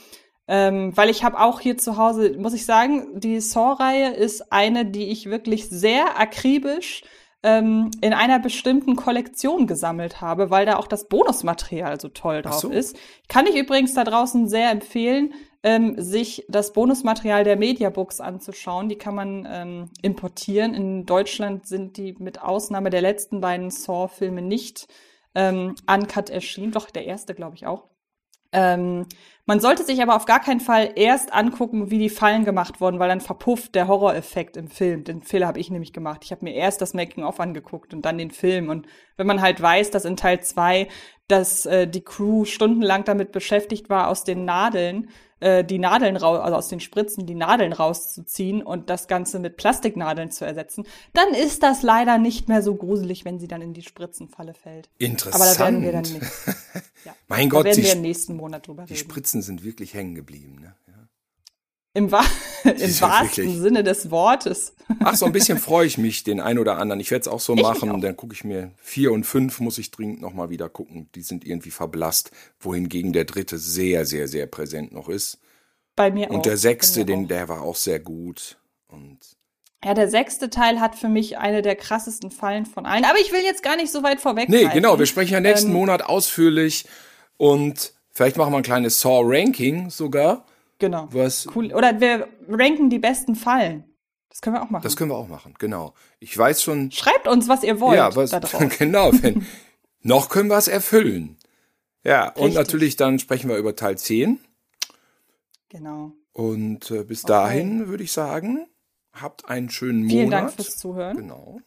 Ähm, weil ich habe auch hier zu Hause, muss ich sagen, die Saw-Reihe ist eine, die ich wirklich sehr akribisch ähm, in einer bestimmten Kollektion gesammelt habe, weil da auch das Bonusmaterial so toll drauf so. ist. Kann ich übrigens da draußen sehr empfehlen, ähm, sich das Bonusmaterial der Mediabooks anzuschauen. Die kann man ähm, importieren. In Deutschland sind die mit Ausnahme der letzten beiden Saw-Filme nicht ähm, uncut erschienen. Doch, der erste, glaube ich, auch. Ähm, man sollte sich aber auf gar keinen Fall erst angucken, wie die Fallen gemacht wurden, weil dann verpufft der Horroreffekt im Film. Den Fehler habe ich nämlich gemacht. Ich habe mir erst das Making-of angeguckt und dann den Film. Und wenn man halt weiß, dass in Teil zwei, dass äh, die Crew stundenlang damit beschäftigt war, aus den Nadeln äh, die Nadeln raus, also aus den Spritzen die Nadeln rauszuziehen und das Ganze mit Plastiknadeln zu ersetzen, dann ist das leider nicht mehr so gruselig, wenn sie dann in die Spritzenfalle fällt. Interessant. Aber da werden wir dann nicht. Ja, mein da Gott, werden die, wir im nächsten Monat drüber die reden. Spritzen sind wirklich hängen geblieben, ne? Im, wa im wahrsten wirklich- Sinne des Wortes. Ach, so ein bisschen freue ich mich, den ein oder anderen. Ich werde es auch so Ich machen. auch. Dann gucke ich mir vier und fünf muss ich dringend noch mal wieder gucken. Die sind irgendwie verblasst, wohingegen der dritte sehr, sehr, sehr präsent noch ist. Bei mir auch. Und der sechste, den, der war auch sehr gut. Und Ja, der sechste Teil hat für mich eine der krassesten Fallen von allen. Aber ich will jetzt gar nicht so weit vorweg. nee, genau. Wir sprechen ja nächsten Ähm, Monat ausführlich und vielleicht machen wir ein kleines Saw-Ranking sogar. Genau. Was, Cool. Oder wir ranken die besten Fallen. Das können wir auch machen. Das können wir auch machen, genau. Ich weiß schon. Schreibt uns, was ihr wollt. Ja, was, genau. Wenn, noch können wir es erfüllen. Ja, und Richtig. natürlich dann sprechen wir über Teil 10. Genau. Und äh, bis dahin würde ich sagen, habt einen schönen Vielen Monat. Dank fürs Zuhören. Genau.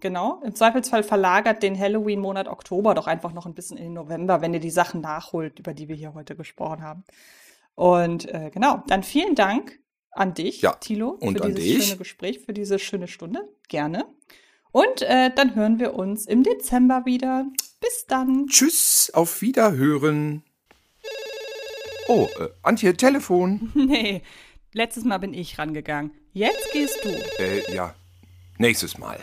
Genau. Im Zweifelsfall verlagert den Halloween-Monat Oktober doch einfach noch ein bisschen in den November, wenn ihr die Sachen nachholt, über die wir hier heute gesprochen haben. Und äh, genau, dann vielen Dank an dich, Ja, Thilo, und für an dieses schöne Gespräch, für diese schöne Stunde. Gerne. Und äh, dann hören wir uns im Dezember wieder. Bis dann. Tschüss, auf Wiederhören. Oh, äh, Antje, Telefon. Nee, letztes Mal bin ich rangegangen. Jetzt gehst du. Äh, ja, Nächstes Mal.